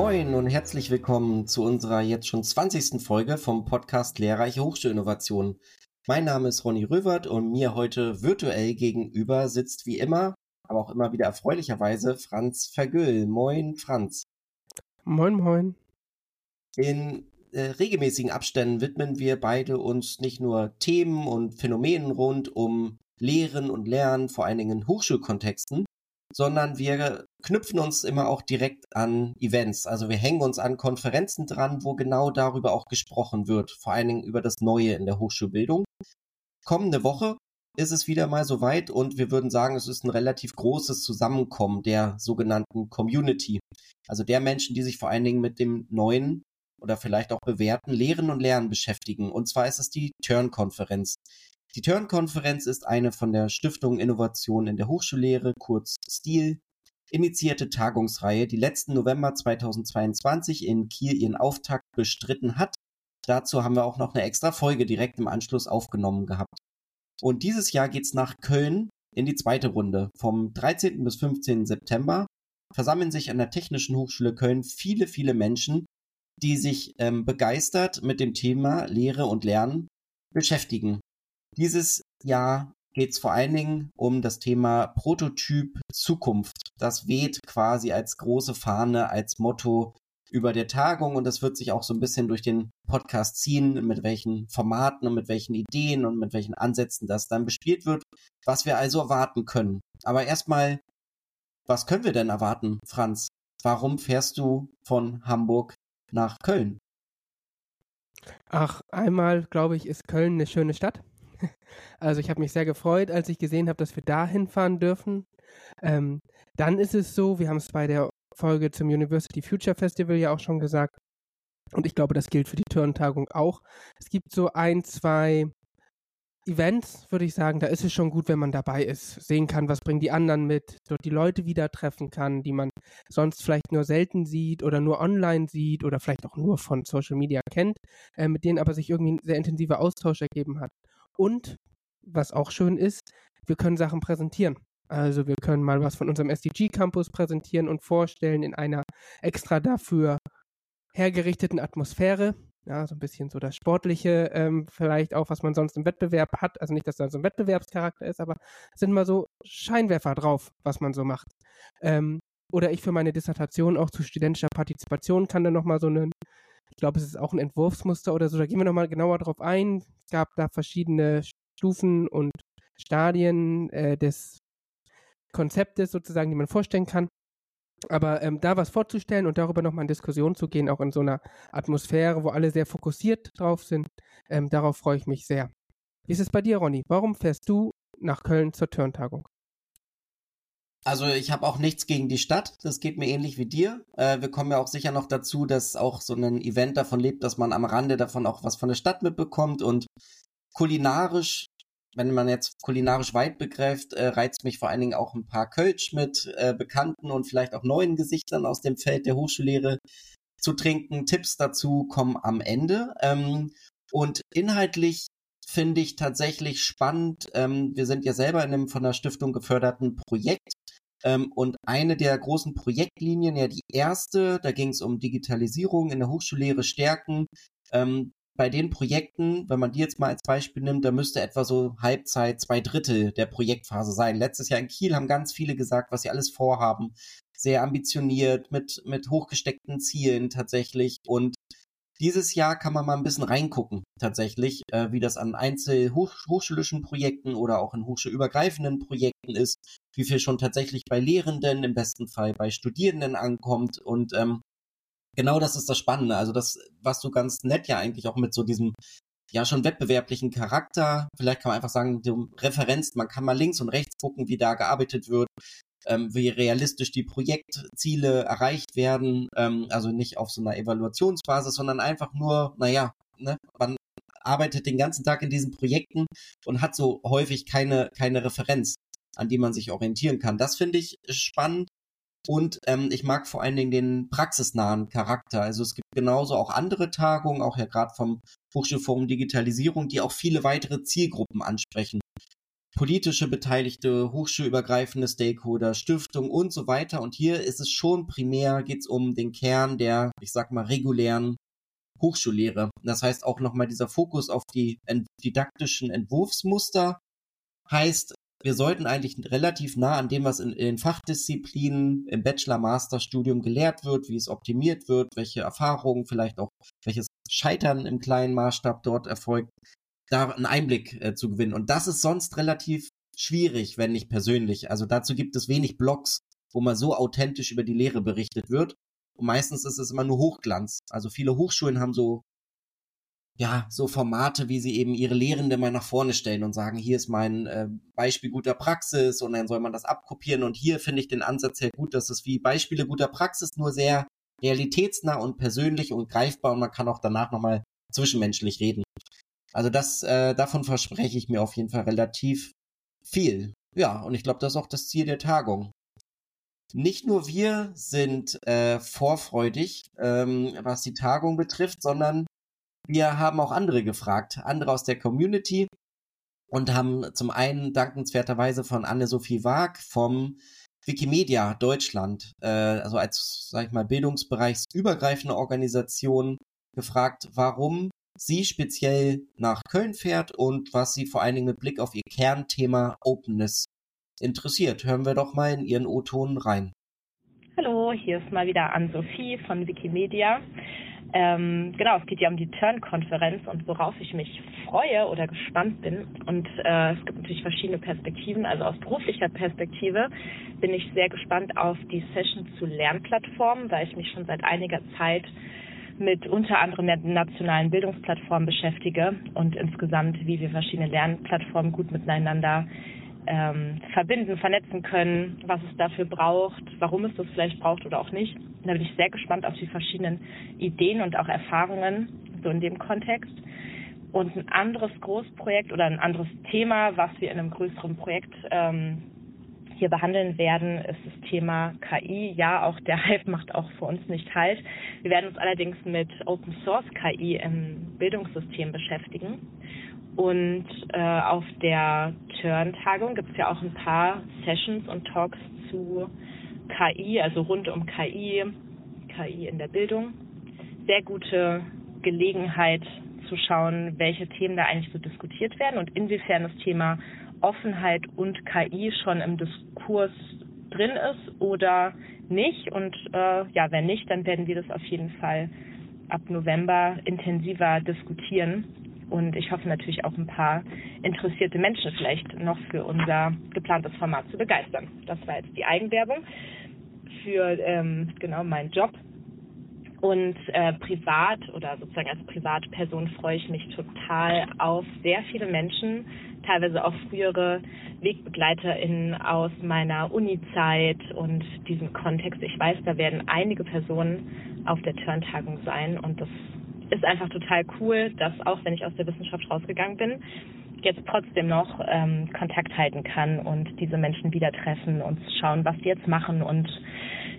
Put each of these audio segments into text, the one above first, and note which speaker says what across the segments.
Speaker 1: Moin und herzlich willkommen zu unserer jetzt schon 20. Folge vom Podcast Lehrreiche Hochschulinnovation. Mein Name ist Ronny Röwert und mir heute virtuell gegenüber sitzt wie immer, aber auch immer wieder erfreulicherweise Franz Vergüll. Moin, Franz.
Speaker 2: Moin, moin.
Speaker 1: In äh, regelmäßigen Abständen widmen wir beide uns nicht nur Themen und Phänomenen rund um Lehren und Lernen, vor allen Dingen in Hochschulkontexten, sondern wir knüpfen uns immer auch direkt an Events. Also wir hängen uns an Konferenzen dran, wo genau darüber auch gesprochen wird, vor allen Dingen über das Neue in der Hochschulbildung. Kommende Woche ist es wieder mal soweit und wir würden sagen, es ist ein relativ großes Zusammenkommen der sogenannten Community. Also der Menschen, die sich vor allen Dingen mit dem neuen oder vielleicht auch bewährten Lehren und Lernen beschäftigen. Und zwar ist es die Turn-Konferenz. Die Turn-Konferenz ist eine von der Stiftung Innovation in der Hochschullehre, kurz STIL, initiierte Tagungsreihe, die letzten November 2022 in Kiel ihren Auftakt bestritten hat. Dazu haben wir auch noch eine extra Folge direkt im Anschluss aufgenommen gehabt. Und dieses Jahr geht's nach Köln in die zweite Runde. Vom 13. bis 15. September versammeln sich an der Technischen Hochschule Köln viele, viele Menschen, die sich ähm, begeistert mit dem Thema Lehre und Lernen beschäftigen. Dieses Jahr geht es vor allen Dingen um das Thema Prototyp Zukunft. Das weht quasi als große Fahne, als Motto über der Tagung und das wird sich auch so ein bisschen durch den Podcast ziehen, mit welchen Formaten und mit welchen Ideen und mit welchen Ansätzen das dann bespielt wird, was wir also erwarten können. Aber erstmal, was können wir denn erwarten, Franz? Warum fährst du von Hamburg nach Köln?
Speaker 2: Ach, einmal glaube ich, ist Köln eine schöne Stadt. Also ich habe mich sehr gefreut, als ich gesehen habe, dass wir da hinfahren dürfen. Ähm, dann ist es so, wir haben es bei der Folge zum University Future Festival ja auch schon gesagt. Und ich glaube, das gilt für die Turntagung auch. Es gibt so ein, zwei Events, würde ich sagen, da ist es schon gut, wenn man dabei ist, sehen kann, was bringen die anderen mit, dort die Leute wieder treffen kann, die man sonst vielleicht nur selten sieht oder nur online sieht oder vielleicht auch nur von Social Media kennt, äh, mit denen aber sich irgendwie ein sehr intensiver Austausch ergeben hat. Und was auch schön ist, wir können Sachen präsentieren. Also wir können mal was von unserem SDG Campus präsentieren und vorstellen in einer extra dafür hergerichteten Atmosphäre. Ja, so ein bisschen so das Sportliche, ähm, vielleicht auch, was man sonst im Wettbewerb hat. Also nicht, dass da so ein Wettbewerbscharakter ist, aber sind mal so Scheinwerfer drauf, was man so macht. Ähm, oder ich für meine Dissertation auch zu studentischer Partizipation kann dann nochmal so einen, ich glaube, es ist auch ein Entwurfsmuster oder so, da gehen wir nochmal genauer drauf ein. Es gab da verschiedene Stufen und Stadien äh, des Konzeptes sozusagen, die man vorstellen kann. Aber ähm, da was vorzustellen und darüber nochmal in Diskussion zu gehen, auch in so einer Atmosphäre, wo alle sehr fokussiert drauf sind, ähm, darauf freue ich mich sehr. Wie ist es bei dir, Ronny? Warum fährst du nach Köln zur Turntagung?
Speaker 1: Also ich habe auch nichts gegen die Stadt. Das geht mir ähnlich wie dir. Äh, wir kommen ja auch sicher noch dazu, dass auch so ein Event davon lebt, dass man am Rande davon auch was von der Stadt mitbekommt und kulinarisch wenn man jetzt kulinarisch weit begreift, äh, reizt mich vor allen Dingen auch ein paar Kölsch mit äh, bekannten und vielleicht auch neuen Gesichtern aus dem Feld der Hochschullehre zu trinken. Tipps dazu kommen am Ende. Ähm, und inhaltlich finde ich tatsächlich spannend. Ähm, wir sind ja selber in einem von der Stiftung geförderten Projekt. Ähm, und eine der großen Projektlinien, ja die erste, da ging es um Digitalisierung in der Hochschullehre stärken. Ähm, bei den Projekten, wenn man die jetzt mal als Beispiel nimmt, da müsste etwa so Halbzeit, zwei Drittel der Projektphase sein. Letztes Jahr in Kiel haben ganz viele gesagt, was sie alles vorhaben. Sehr ambitioniert, mit, mit hochgesteckten Zielen tatsächlich. Und dieses Jahr kann man mal ein bisschen reingucken, tatsächlich, äh, wie das an einzelhochschulischen Projekten oder auch in hochschulübergreifenden Projekten ist, wie viel schon tatsächlich bei Lehrenden, im besten Fall bei Studierenden ankommt. Und ähm, genau das ist das Spannende. Also das, was du ganz nett ja eigentlich auch mit so diesem ja schon wettbewerblichen Charakter, vielleicht kann man einfach sagen, du Referenz, man kann mal links und rechts gucken, wie da gearbeitet wird, ähm, wie realistisch die Projektziele erreicht werden, ähm, also nicht auf so einer Evaluationsbasis, sondern einfach nur, naja, ne, man arbeitet den ganzen Tag in diesen Projekten und hat so häufig keine, keine Referenz, an die man sich orientieren kann. Das finde ich spannend. Und ähm, ich mag vor allen Dingen den praxisnahen Charakter. Also es gibt genauso auch andere Tagungen, auch ja gerade vom Hochschulforum Digitalisierung, die auch viele weitere Zielgruppen ansprechen. Politische Beteiligte, hochschulübergreifende Stakeholder, Stiftung und so weiter. Und hier ist es schon primär, geht es um den Kern der, ich sag mal, regulären Hochschullehre. Das heißt auch nochmal dieser Fokus auf die didaktischen Entwurfsmuster heißt, wir sollten eigentlich relativ nah an dem, was in, in den Fachdisziplinen im Bachelor-Master-Studium gelehrt wird, wie es optimiert wird, welche Erfahrungen, vielleicht auch welches Scheitern im kleinen Maßstab dort erfolgt, da einen Einblick äh, zu gewinnen. Und das ist sonst relativ schwierig, wenn nicht persönlich. Also dazu gibt es wenig Blogs, wo mal so authentisch über die Lehre berichtet wird. Und meistens ist es immer nur Hochglanz. Also viele Hochschulen haben so, ja, so Formate, wie sie eben ihre Lehrende mal nach vorne stellen und sagen, hier ist mein äh, Beispiel guter Praxis und dann soll man das abkopieren. Und hier finde ich den Ansatz sehr gut, dass es wie Beispiele guter Praxis nur sehr realitätsnah und persönlich und greifbar und man kann auch danach nochmal zwischenmenschlich reden. Also das, äh, davon verspreche ich mir auf jeden Fall relativ viel. Ja, und ich glaube, das ist auch das Ziel der Tagung. Nicht nur wir sind äh, vorfreudig, ähm, was die Tagung betrifft, sondern wir haben auch andere gefragt, andere aus der Community und haben zum einen dankenswerterweise von Anne-Sophie Waag vom Wikimedia Deutschland, äh, also als, sag ich mal, bildungsbereichsübergreifende Organisation gefragt, warum sie speziell nach Köln fährt und was sie vor allen Dingen mit Blick auf ihr Kernthema Openness interessiert. Hören wir doch mal in ihren O-Ton rein.
Speaker 3: Hallo, hier ist mal wieder Ann-Sophie von Wikimedia. Ähm, genau, es geht ja um die Turn-Konferenz und worauf ich mich freue oder gespannt bin. Und äh, es gibt natürlich verschiedene Perspektiven. Also aus beruflicher Perspektive bin ich sehr gespannt auf die Session zu Lernplattformen, da ich mich schon seit einiger Zeit mit unter anderem der nationalen Bildungsplattform beschäftige und insgesamt, wie wir verschiedene Lernplattformen gut miteinander ähm, verbinden, vernetzen können, was es dafür braucht, warum es das vielleicht braucht oder auch nicht. Da bin ich sehr gespannt auf die verschiedenen Ideen und auch Erfahrungen so in dem Kontext. Und ein anderes Großprojekt oder ein anderes Thema, was wir in einem größeren Projekt ähm, hier behandeln werden, ist das Thema KI. Ja, auch der Hype macht auch für uns nicht halt. Wir werden uns allerdings mit Open Source KI im Bildungssystem beschäftigen. Und äh, auf der Turn-Tagung gibt es ja auch ein paar Sessions und Talks zu KI, also rund um KI, KI in der Bildung. Sehr gute Gelegenheit zu schauen, welche Themen da eigentlich so diskutiert werden und inwiefern das Thema Offenheit und KI schon im Diskurs drin ist oder nicht. Und äh, ja, wenn nicht, dann werden wir das auf jeden Fall ab November intensiver diskutieren. Und ich hoffe natürlich auch ein paar interessierte Menschen vielleicht noch für unser geplantes Format zu begeistern. Das war jetzt die Eigenwerbung für ähm, genau meinen Job. Und äh, privat oder sozusagen als Privatperson freue ich mich total auf sehr viele Menschen, teilweise auch frühere WegbegleiterInnen aus meiner Uni-Zeit und diesem Kontext. Ich weiß, da werden einige Personen auf der Turntagung sein und das ist einfach total cool, dass auch wenn ich aus der Wissenschaft rausgegangen bin, jetzt trotzdem noch ähm, Kontakt halten kann und diese Menschen wieder treffen und schauen, was sie jetzt machen und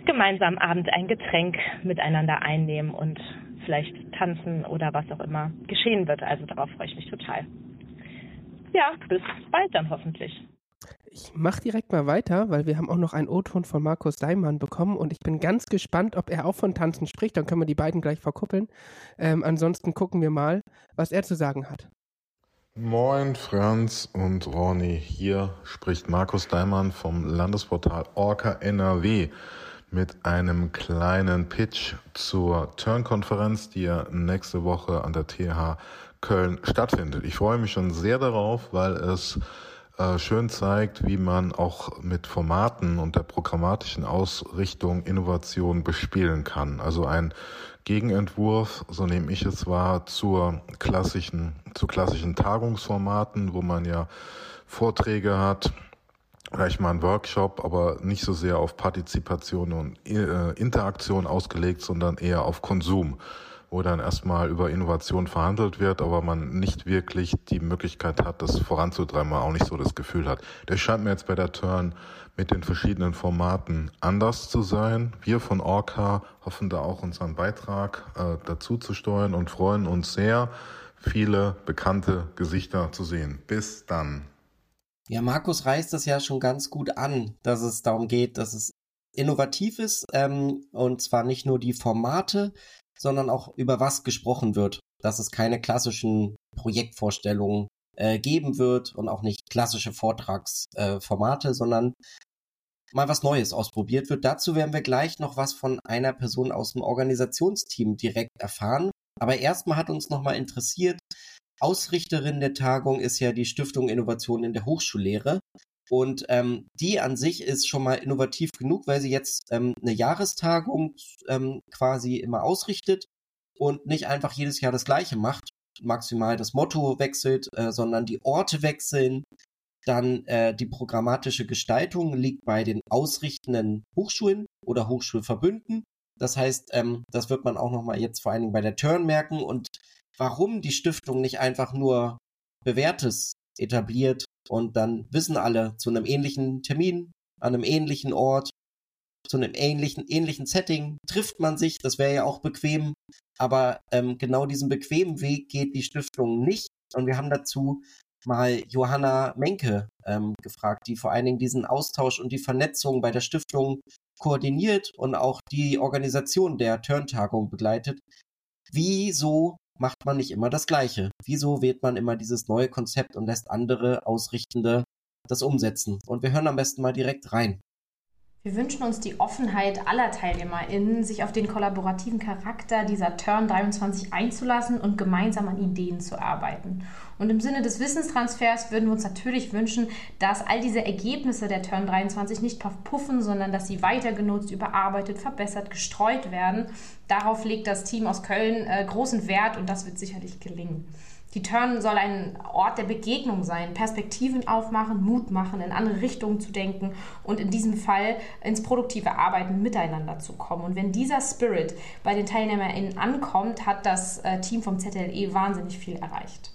Speaker 3: gemeinsam abends ein Getränk miteinander einnehmen und vielleicht tanzen oder was auch immer geschehen wird. Also darauf freue ich mich total. Ja, bis bald dann hoffentlich.
Speaker 2: Ich mache direkt mal weiter, weil wir haben auch noch einen O-Ton von Markus Daimann bekommen und ich bin ganz gespannt, ob er auch von Tanzen spricht. Dann können wir die beiden gleich verkuppeln. Ähm, ansonsten gucken wir mal, was er zu sagen hat.
Speaker 4: Moin Franz und Ronny, hier spricht Markus Daimann vom Landesportal Orca NRW mit einem kleinen Pitch zur Turn-Konferenz, die ja nächste Woche an der TH Köln stattfindet. Ich freue mich schon sehr darauf, weil es äh, schön zeigt, wie man auch mit Formaten und der programmatischen Ausrichtung Innovation bespielen kann. Also ein Gegenentwurf, so nehme ich es wahr, zur klassischen, zu klassischen Tagungsformaten, wo man ja Vorträge hat, vielleicht mal ein Workshop, aber nicht so sehr auf Partizipation und äh, Interaktion ausgelegt, sondern eher auf Konsum, wo dann erstmal über Innovation verhandelt wird, aber man nicht wirklich die Möglichkeit hat, das voranzutreiben, man auch nicht so das Gefühl hat. Das scheint mir jetzt bei der Turn mit den verschiedenen Formaten anders zu sein. Wir von Orca hoffen da auch unseren Beitrag äh, dazu zu steuern und freuen uns sehr, viele bekannte Gesichter zu sehen. Bis dann.
Speaker 1: Ja, Markus reißt das ja schon ganz gut an, dass es darum geht, dass es innovativ ist ähm, und zwar nicht nur die Formate, sondern auch über was gesprochen wird. Dass es keine klassischen Projektvorstellungen äh, geben wird und auch nicht klassische Vortragsformate, äh, sondern mal was Neues ausprobiert wird. Dazu werden wir gleich noch was von einer Person aus dem Organisationsteam direkt erfahren. Aber erstmal hat uns nochmal interessiert, Ausrichterin der Tagung ist ja die Stiftung Innovation in der Hochschullehre. Und ähm, die an sich ist schon mal innovativ genug, weil sie jetzt ähm, eine Jahrestagung ähm, quasi immer ausrichtet und nicht einfach jedes Jahr das gleiche macht, maximal das Motto wechselt, äh, sondern die Orte wechseln. Dann äh, die programmatische Gestaltung liegt bei den ausrichtenden Hochschulen oder Hochschulverbünden. Das heißt, ähm, das wird man auch nochmal jetzt vor allen Dingen bei der Turn merken. Und warum die Stiftung nicht einfach nur Bewährtes etabliert und dann wissen alle zu einem ähnlichen Termin, an einem ähnlichen Ort, zu einem ähnlichen, ähnlichen Setting trifft man sich, das wäre ja auch bequem, aber ähm, genau diesen bequemen Weg geht die Stiftung nicht. Und wir haben dazu mal Johanna Menke ähm, gefragt, die vor allen Dingen diesen Austausch und die Vernetzung bei der Stiftung koordiniert und auch die Organisation der Turntagung begleitet. Wieso macht man nicht immer das Gleiche? Wieso wählt man immer dieses neue Konzept und lässt andere Ausrichtende das umsetzen? Und wir hören am besten mal direkt rein.
Speaker 5: Wir wünschen uns die Offenheit aller TeilnehmerInnen, sich auf den kollaborativen Charakter dieser Turn 23 einzulassen und gemeinsam an Ideen zu arbeiten. Und im Sinne des Wissenstransfers würden wir uns natürlich wünschen, dass all diese Ergebnisse der Turn 23 nicht verpuffen, sondern dass sie weiter genutzt, überarbeitet, verbessert, gestreut werden. Darauf legt das Team aus Köln äh, großen Wert und das wird sicherlich gelingen. Die Turn soll ein Ort der Begegnung sein, Perspektiven aufmachen, Mut machen, in andere Richtungen zu denken und in diesem Fall ins produktive Arbeiten miteinander zu kommen. Und wenn dieser Spirit bei den TeilnehmerInnen ankommt, hat das äh, Team vom ZLE wahnsinnig viel erreicht.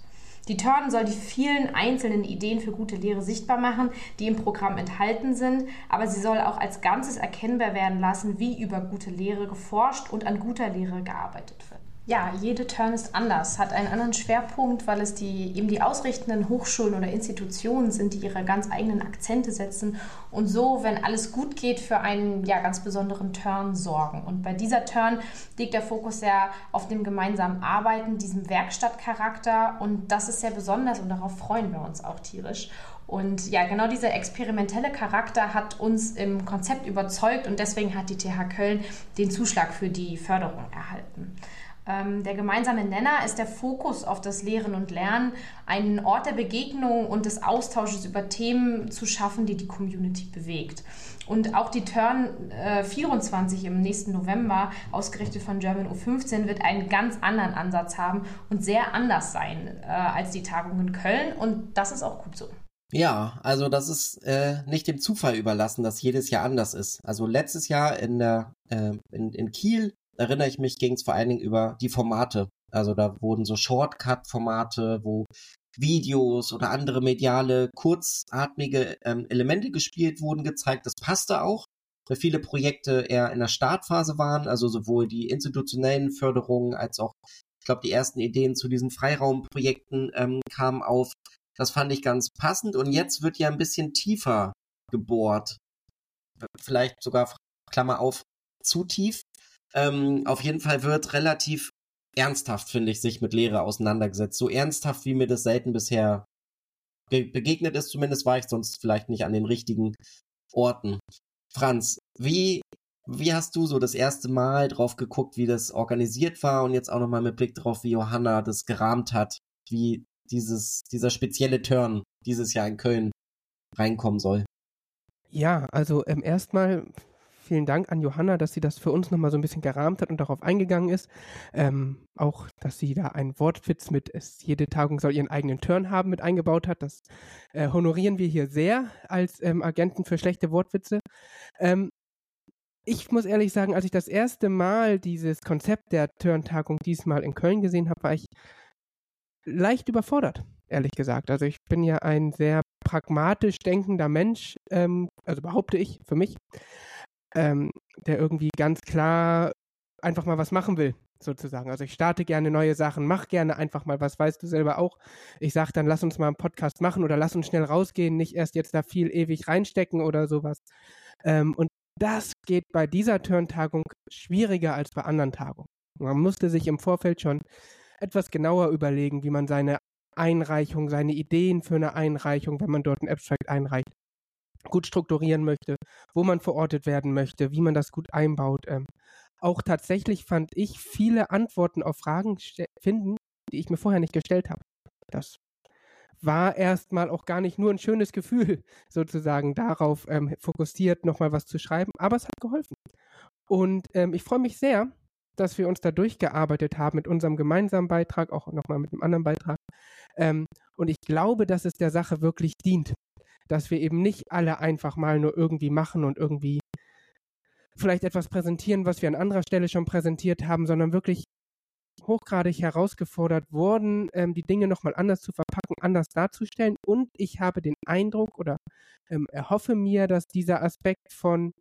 Speaker 5: Die Turn soll die vielen einzelnen Ideen für gute Lehre sichtbar machen, die im Programm enthalten sind, aber sie soll auch als Ganzes erkennbar werden lassen, wie über gute Lehre geforscht und an guter Lehre gearbeitet wird. Ja, jede Turn ist anders, hat einen anderen Schwerpunkt, weil es die, eben die ausrichtenden Hochschulen oder Institutionen sind, die ihre ganz eigenen Akzente setzen und so, wenn alles gut geht, für einen ja, ganz besonderen Turn sorgen. Und bei dieser Turn liegt der Fokus sehr auf dem gemeinsamen Arbeiten, diesem Werkstattcharakter und das ist sehr besonders und darauf freuen wir uns auch tierisch. Und ja, genau dieser experimentelle Charakter hat uns im Konzept überzeugt und deswegen hat die TH Köln den Zuschlag für die Förderung erhalten. Ähm, der gemeinsame Nenner ist der Fokus auf das Lehren und Lernen, einen Ort der Begegnung und des Austausches über Themen zu schaffen, die die Community bewegt. Und auch die Turn äh, 24 im nächsten November, ausgerichtet von German U15, wird einen ganz anderen Ansatz haben und sehr anders sein äh, als die Tagung in Köln. Und das ist auch gut so.
Speaker 1: Ja, also das ist äh, nicht dem Zufall überlassen, dass jedes Jahr anders ist. Also letztes Jahr in der äh, in, in Kiel erinnere ich mich, ging es vor allen Dingen über die Formate. Also da wurden so Shortcut-Formate, wo Videos oder andere mediale, kurzatmige ähm, Elemente gespielt wurden, gezeigt. Das passte auch, weil viele Projekte eher in der Startphase waren, also sowohl die institutionellen Förderungen als auch, ich glaube, die ersten Ideen zu diesen Freiraumprojekten ähm, kamen auf. Das fand ich ganz passend und jetzt wird ja ein bisschen tiefer gebohrt. Vielleicht sogar, Klammer auf, zu tief. Ähm, auf jeden Fall wird relativ ernsthaft, finde ich, sich mit Lehre auseinandergesetzt. So ernsthaft, wie mir das selten bisher begegnet ist. Zumindest war ich sonst vielleicht nicht an den richtigen Orten. Franz, wie, wie hast du so das erste Mal drauf geguckt, wie das organisiert war und jetzt auch nochmal mit Blick drauf, wie Johanna das gerahmt hat, wie dieses, dieser spezielle Turn dieses Jahr in Köln reinkommen soll?
Speaker 2: Ja, also ähm, erstmal vielen Dank an Johanna, dass sie das für uns nochmal so ein bisschen gerahmt hat und darauf eingegangen ist. Ähm, auch, dass sie da einen Wortwitz mit es, jede Tagung soll ihren eigenen Turn haben mit eingebaut hat. Das äh, honorieren wir hier sehr als ähm, Agenten für schlechte Wortwitze. Ähm, ich muss ehrlich sagen, als ich das erste Mal dieses Konzept der Turn-Tagung diesmal in Köln gesehen habe, war ich leicht überfordert, ehrlich gesagt. Also ich bin ja ein sehr pragmatisch denkender Mensch, ähm, also behaupte ich für mich ähm, der irgendwie ganz klar einfach mal was machen will sozusagen. Also ich starte gerne neue Sachen, mach gerne einfach mal was, weißt du selber auch. Ich sag dann, lass uns mal einen Podcast machen oder lass uns schnell rausgehen, nicht erst jetzt da viel ewig reinstecken oder sowas. Ähm, und das geht bei dieser Turn-Tagung schwieriger als bei anderen Tagungen. Man musste sich im Vorfeld schon etwas genauer überlegen, wie man seine Einreichung, seine Ideen für eine Einreichung, wenn man dort ein Abstract einreicht, gut strukturieren möchte, wo man verortet werden möchte, wie man das gut einbaut. Ähm, auch tatsächlich fand ich viele Antworten auf Fragen finden, die ich mir vorher nicht gestellt habe. Das war erstmal auch gar nicht nur ein schönes Gefühl, sozusagen darauf ähm, fokussiert, nochmal was zu schreiben, aber es hat geholfen. Und ähm, ich freue mich sehr, dass wir uns da durchgearbeitet haben mit unserem gemeinsamen Beitrag, auch nochmal mit einem anderen Beitrag. Ähm, und ich glaube, dass es der Sache wirklich dient, dass wir eben nicht alle einfach mal nur irgendwie machen und irgendwie vielleicht etwas präsentieren, was wir an anderer Stelle schon präsentiert haben, sondern wirklich hochgradig herausgefordert wurden, ähm, die Dinge nochmal anders zu verpacken, anders darzustellen. Und ich habe den Eindruck oder ähm, erhoffe mir, dass dieser Aspekt von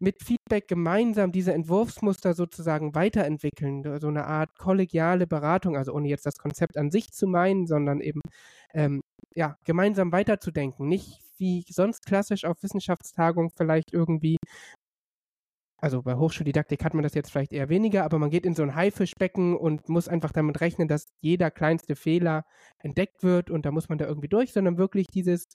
Speaker 2: mit Feedback gemeinsam diese Entwurfsmuster sozusagen weiterentwickeln, so eine Art kollegiale Beratung, also ohne jetzt das Konzept an sich zu meinen, sondern eben ähm, ja gemeinsam weiterzudenken, nicht wie sonst klassisch auf Wissenschaftstagungen vielleicht irgendwie also bei Hochschuldidaktik hat man das jetzt vielleicht eher weniger, aber man geht in so ein Haifischbecken und muss einfach damit rechnen, dass jeder kleinste Fehler entdeckt wird und da muss man da irgendwie durch, sondern wirklich dieses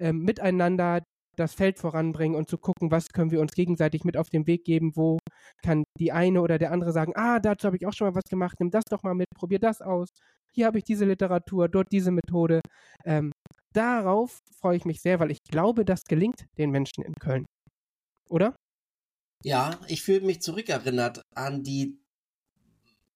Speaker 2: ähm, Miteinander das Feld voranbringen und zu gucken, was können wir uns gegenseitig mit auf den Weg geben, wo kann die eine oder der andere sagen, ah, dazu habe ich auch schon mal was gemacht, nimm das doch mal mit, probier das aus, hier habe ich diese Literatur, dort diese Methode. Ähm, darauf freue ich mich sehr, weil ich glaube, das gelingt den Menschen in Köln. Oder?
Speaker 1: Ja, ich fühle mich zurückerinnert an die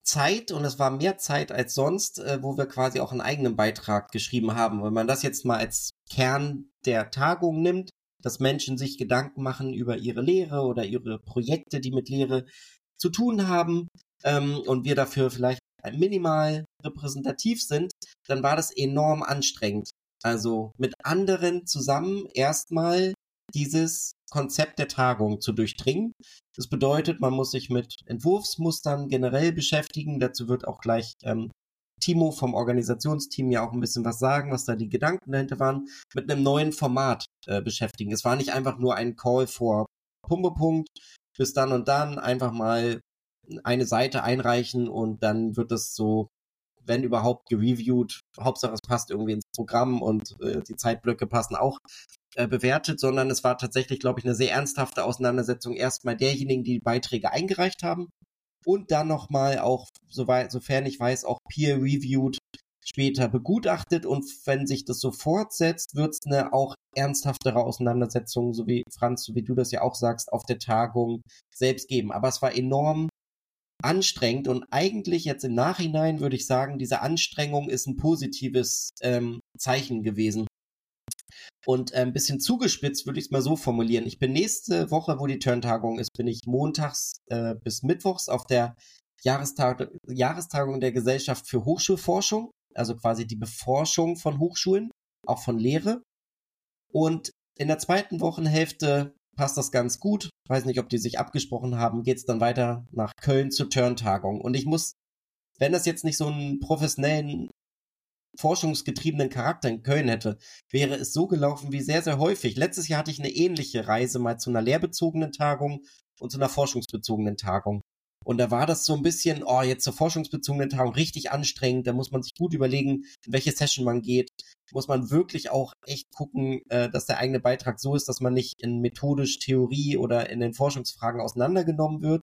Speaker 1: Zeit, und es war mehr Zeit als sonst, äh, wo wir quasi auch einen eigenen Beitrag geschrieben haben. Wenn man das jetzt mal als Kern der Tagung nimmt, dass Menschen sich Gedanken machen über ihre Lehre oder ihre Projekte, die mit Lehre zu tun haben, ähm, und wir dafür vielleicht minimal repräsentativ sind, dann war das enorm anstrengend. Also mit anderen zusammen erstmal dieses Konzept der Tagung zu durchdringen. Das bedeutet, man muss sich mit Entwurfsmustern generell beschäftigen. Dazu wird auch gleich ähm, Timo vom Organisationsteam ja auch ein bisschen was sagen, was da die Gedanken dahinter waren, mit einem neuen Format äh, beschäftigen. Es war nicht einfach nur ein Call vor Pumpepunkt bis dann und dann einfach mal eine Seite einreichen und dann wird es so, wenn überhaupt, gereviewt. Hauptsache es passt irgendwie ins Programm und äh, die Zeitblöcke passen auch äh, bewertet, sondern es war tatsächlich, glaube ich, eine sehr ernsthafte Auseinandersetzung erstmal derjenigen, die die Beiträge eingereicht haben und dann nochmal auch, soweit, sofern ich weiß, auch peer-reviewed später begutachtet und wenn sich das so fortsetzt, wird es eine auch ernsthaftere Auseinandersetzung, so wie Franz, so wie du das ja auch sagst, auf der Tagung selbst geben. Aber es war enorm anstrengend und eigentlich jetzt im Nachhinein würde ich sagen, diese Anstrengung ist ein positives ähm, Zeichen gewesen. Und äh, ein bisschen zugespitzt würde ich es mal so formulieren. Ich bin nächste Woche, wo die Turntagung ist, bin ich montags äh, bis mittwochs auf der Jahrestag Jahrestagung der Gesellschaft für Hochschulforschung, also quasi die Beforschung von Hochschulen, auch von Lehre. Und in der zweiten Wochenhälfte passt das ganz gut. Weiß nicht, ob die sich abgesprochen haben, geht's dann weiter nach Köln zur Turntagung. Und ich muss, wenn das jetzt nicht so einen professionellen forschungsgetriebenen Charakter in Köln hätte, wäre es so gelaufen wie sehr, sehr häufig. Letztes Jahr hatte ich eine ähnliche Reise mal zu einer lehrbezogenen Tagung und zu einer forschungsbezogenen Tagung. Und da war das so ein bisschen, oh, jetzt zur forschungsbezogenen Tagung richtig anstrengend. Da muss man sich gut überlegen, in welche Session man geht. Muss man wirklich auch echt gucken, äh, dass der eigene Beitrag so ist, dass man nicht in methodisch Theorie oder in den Forschungsfragen auseinandergenommen wird.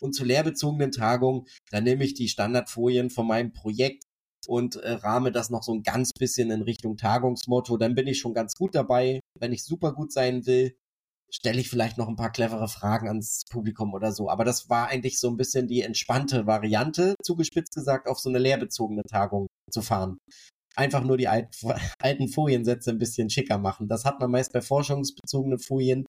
Speaker 1: Und zur lehrbezogenen Tagung, da nehme ich die Standardfolien von meinem Projekt und äh, rahme das noch so ein ganz bisschen in Richtung Tagungsmotto. Dann bin ich schon ganz gut dabei. Wenn ich super gut sein will, stelle ich vielleicht noch ein paar clevere Fragen ans Publikum oder so. Aber das war eigentlich so ein bisschen die entspannte Variante, zugespitzt gesagt, auf so eine lehrbezogene Tagung zu fahren. Einfach nur die alten Foliensätze ein bisschen schicker machen. Das hat man meist bei forschungsbezogenen Folien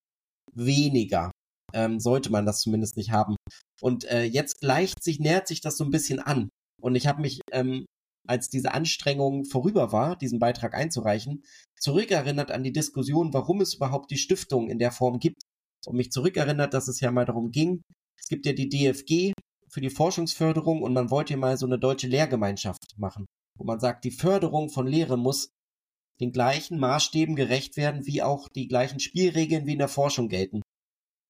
Speaker 1: weniger. Ähm, sollte man das zumindest nicht haben. Und äh, jetzt gleicht sich, nähert sich das so ein bisschen an. Und ich habe mich ähm, als diese Anstrengung vorüber war, diesen Beitrag einzureichen, zurückerinnert an die Diskussion, warum es überhaupt die Stiftung in der Form gibt. Und mich zurückerinnert, dass es ja mal darum ging, es gibt ja die DFG, für die Forschungsförderung und man wollte mal so eine deutsche Lehrgemeinschaft machen, wo man sagt, die Förderung von Lehre muss den gleichen Maßstäben gerecht werden, wie auch die gleichen Spielregeln wie in der Forschung gelten.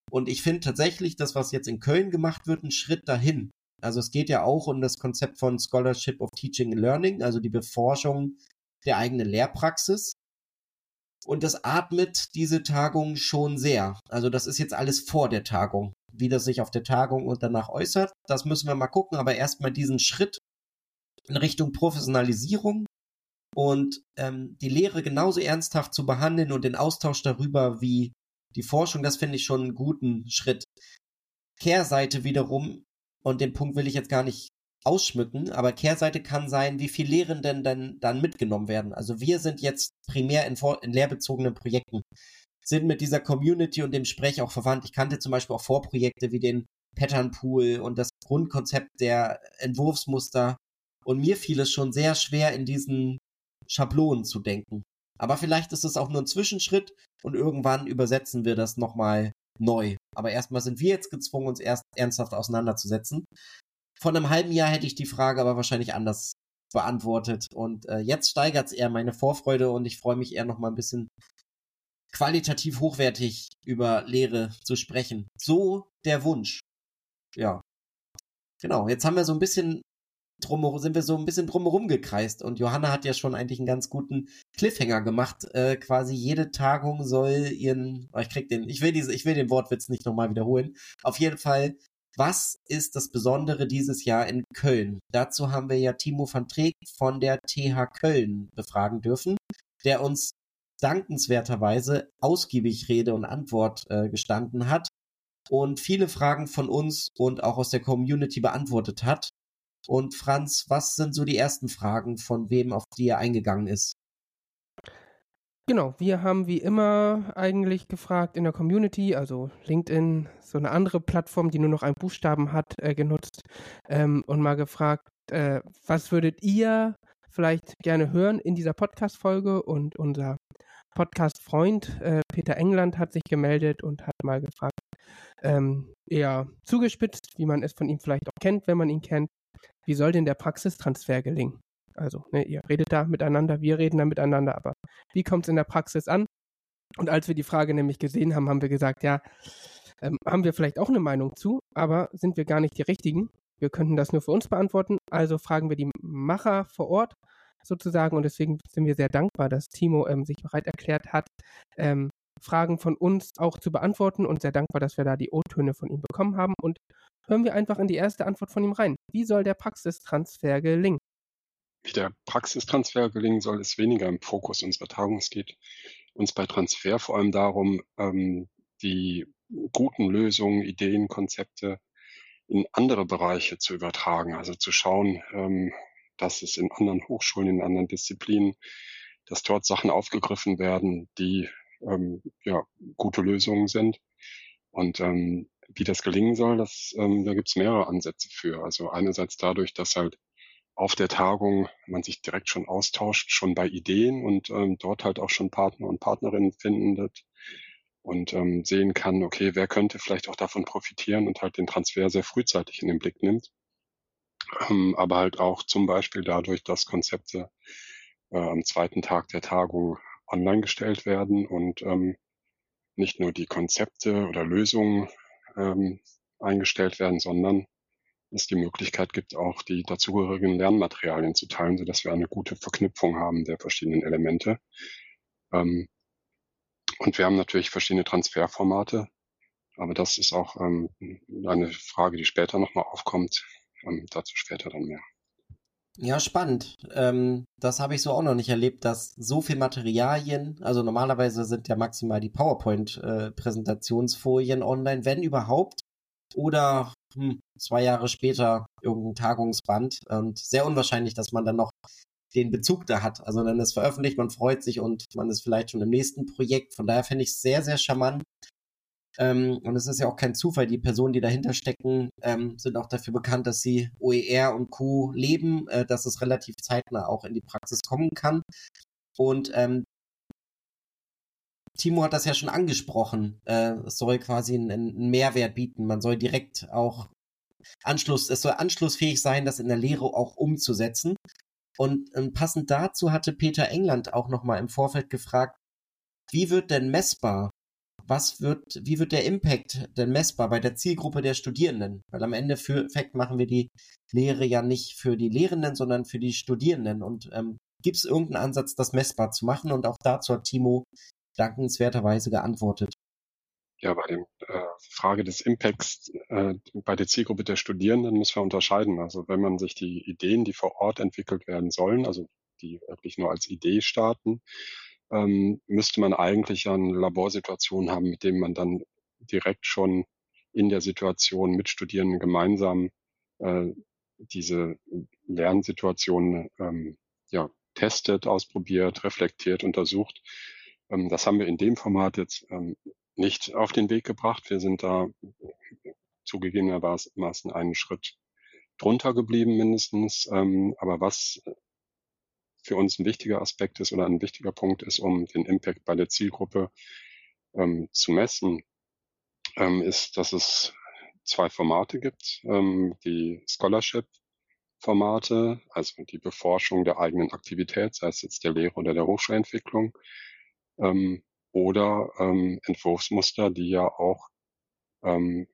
Speaker 1: Und ich finde tatsächlich, das, was jetzt in Köln gemacht wird, ein Schritt dahin. Also es geht ja auch um das Konzept von Scholarship of Teaching and Learning, also die Beforschung der eigenen Lehrpraxis. Und das atmet diese Tagung schon sehr. Also das ist jetzt alles vor der Tagung. Wie das sich auf der Tagung und danach äußert, das müssen wir mal gucken. Aber erstmal diesen Schritt in Richtung Professionalisierung und ähm, die Lehre genauso ernsthaft zu behandeln und den Austausch darüber wie die Forschung, das finde ich schon einen guten Schritt. Kehrseite wiederum, und den Punkt will ich jetzt gar nicht ausschmücken, aber Kehrseite kann sein, wie viel Lehrenden denn dann mitgenommen werden. Also wir sind jetzt primär in, in lehrbezogenen Projekten, sind mit dieser Community und dem Sprech auch verwandt. Ich kannte zum Beispiel auch Vorprojekte wie den Pattern Pool und das Grundkonzept der Entwurfsmuster. Und mir fiel es schon sehr schwer, in diesen Schablonen zu denken. Aber vielleicht ist es auch nur ein Zwischenschritt und irgendwann übersetzen wir das nochmal neu. Aber erstmal sind wir jetzt gezwungen, uns erst ernsthaft auseinanderzusetzen. Vor einem halben Jahr hätte ich die Frage aber wahrscheinlich anders beantwortet. Und äh, jetzt steigert es eher meine Vorfreude und ich freue mich eher noch mal ein bisschen qualitativ hochwertig über Lehre zu sprechen. So der Wunsch. Ja. Genau, jetzt haben wir so ein bisschen drumherum, sind wir so ein bisschen drumherum gekreist und Johanna hat ja schon eigentlich einen ganz guten Cliffhanger gemacht. Äh, quasi jede Tagung soll ihren, oh, ich krieg den, ich will diese, ich will den Wortwitz nicht nochmal wiederholen. Auf jeden Fall was ist das Besondere dieses Jahr in Köln? Dazu haben wir ja Timo van Treek von der TH Köln befragen dürfen, der uns dankenswerterweise ausgiebig Rede und Antwort äh, gestanden hat und viele Fragen von uns und auch aus der Community beantwortet hat. Und Franz, was sind so die ersten Fragen von wem, auf die er eingegangen ist?
Speaker 2: Genau, wir haben wie immer eigentlich gefragt in der Community, also LinkedIn, so eine andere Plattform, die nur noch einen Buchstaben hat, äh, genutzt ähm, und mal gefragt, äh, was würdet ihr vielleicht gerne hören in dieser Podcast-Folge? Und unser Podcast-Freund äh, Peter England hat sich gemeldet und hat mal gefragt, ähm, eher zugespitzt, wie man es von ihm vielleicht auch kennt, wenn man ihn kennt, wie soll denn der Praxistransfer gelingen? Also, ne, ihr redet da miteinander, wir reden da miteinander, aber wie kommt es in der Praxis an? Und als wir die Frage nämlich gesehen haben, haben wir gesagt, ja, ähm, haben wir vielleicht auch eine Meinung zu, aber sind wir gar nicht die Richtigen. Wir könnten das nur für uns beantworten. Also fragen wir die Macher vor Ort sozusagen und deswegen sind wir sehr dankbar, dass Timo ähm, sich bereit erklärt hat, ähm, Fragen von uns auch zu beantworten und sehr dankbar, dass wir da die O-Töne von ihm bekommen haben. Und hören wir einfach in die erste Antwort von ihm rein. Wie soll der Praxistransfer gelingen?
Speaker 6: Wie der Praxistransfer gelingen soll, ist weniger im Fokus unserer Tagung. Es geht uns bei Transfer vor allem darum, ähm, die guten Lösungen, Ideen, Konzepte in andere Bereiche zu übertragen. Also zu schauen, ähm, dass es in anderen Hochschulen, in anderen Disziplinen, dass dort Sachen aufgegriffen werden, die ähm, ja, gute Lösungen sind. Und ähm, wie das gelingen soll, das, ähm, da gibt es mehrere Ansätze für. Also einerseits dadurch, dass halt auf der Tagung man sich direkt schon austauscht, schon bei Ideen und ähm, dort halt auch schon Partner und Partnerinnen findet und ähm, sehen kann, okay, wer könnte vielleicht auch davon profitieren und halt den Transfer sehr frühzeitig in den Blick nimmt. Ähm, aber halt auch zum Beispiel dadurch, dass Konzepte äh, am zweiten Tag der Tagung online gestellt werden und ähm, nicht nur die Konzepte oder Lösungen ähm, eingestellt werden, sondern es die Möglichkeit gibt, auch die dazugehörigen Lernmaterialien zu teilen, sodass wir eine gute Verknüpfung haben der verschiedenen Elemente. Ähm, und wir haben natürlich verschiedene Transferformate, aber das ist auch ähm, eine Frage, die später nochmal aufkommt. Ähm, dazu später dann mehr.
Speaker 1: Ja, spannend. Ähm, das habe ich so auch noch nicht erlebt, dass so viel Materialien, also normalerweise sind ja maximal die PowerPoint-Präsentationsfolien äh, online, wenn überhaupt, oder hm, zwei Jahre später irgendein Tagungsband und sehr unwahrscheinlich, dass man dann noch den Bezug da hat. Also dann ist veröffentlicht, man freut sich und man ist vielleicht schon im nächsten Projekt. Von daher finde ich es sehr, sehr charmant. Ähm, und es ist ja auch kein Zufall, die Personen, die dahinter stecken, ähm, sind auch dafür bekannt, dass sie OER und Co. leben, äh, dass es relativ zeitnah auch in die Praxis kommen kann. Und ähm, Timo hat das ja schon angesprochen. Äh, es soll quasi einen, einen Mehrwert bieten. Man soll direkt auch Anschluss, es soll anschlussfähig sein, das in der Lehre auch umzusetzen. Und ähm, passend dazu hatte Peter England auch nochmal im Vorfeld gefragt, wie wird denn messbar? Was wird, wie wird der Impact denn messbar bei der Zielgruppe der Studierenden? Weil am Ende für Effekt machen wir die Lehre ja nicht für die Lehrenden, sondern für die Studierenden. Und ähm, gibt es irgendeinen Ansatz, das messbar zu machen? Und auch dazu hat Timo dankenswerterweise geantwortet.
Speaker 6: Ja, bei der äh, Frage des Impacts äh, bei der Zielgruppe der Studierenden müssen wir unterscheiden. Also wenn man sich die Ideen, die vor Ort entwickelt werden sollen, also die wirklich nur als Idee starten, ähm, müsste man eigentlich eine Laborsituation haben, mit dem man dann direkt schon in der Situation mit Studierenden gemeinsam äh, diese Lernsituation ähm, ja, testet, ausprobiert, reflektiert, untersucht. Ähm, das haben wir in dem Format jetzt ähm, nicht auf den Weg gebracht. Wir sind da zugegebenermaßen einen Schritt drunter geblieben mindestens. Ähm, aber was für uns ein wichtiger Aspekt ist oder ein wichtiger Punkt ist, um den Impact bei der Zielgruppe ähm, zu messen, ähm, ist, dass es zwei Formate gibt. Ähm, die Scholarship-Formate, also die Beforschung der eigenen Aktivität, sei es jetzt der Lehre oder der Hochschulentwicklung, ähm, oder ähm, Entwurfsmuster, die ja auch ähm,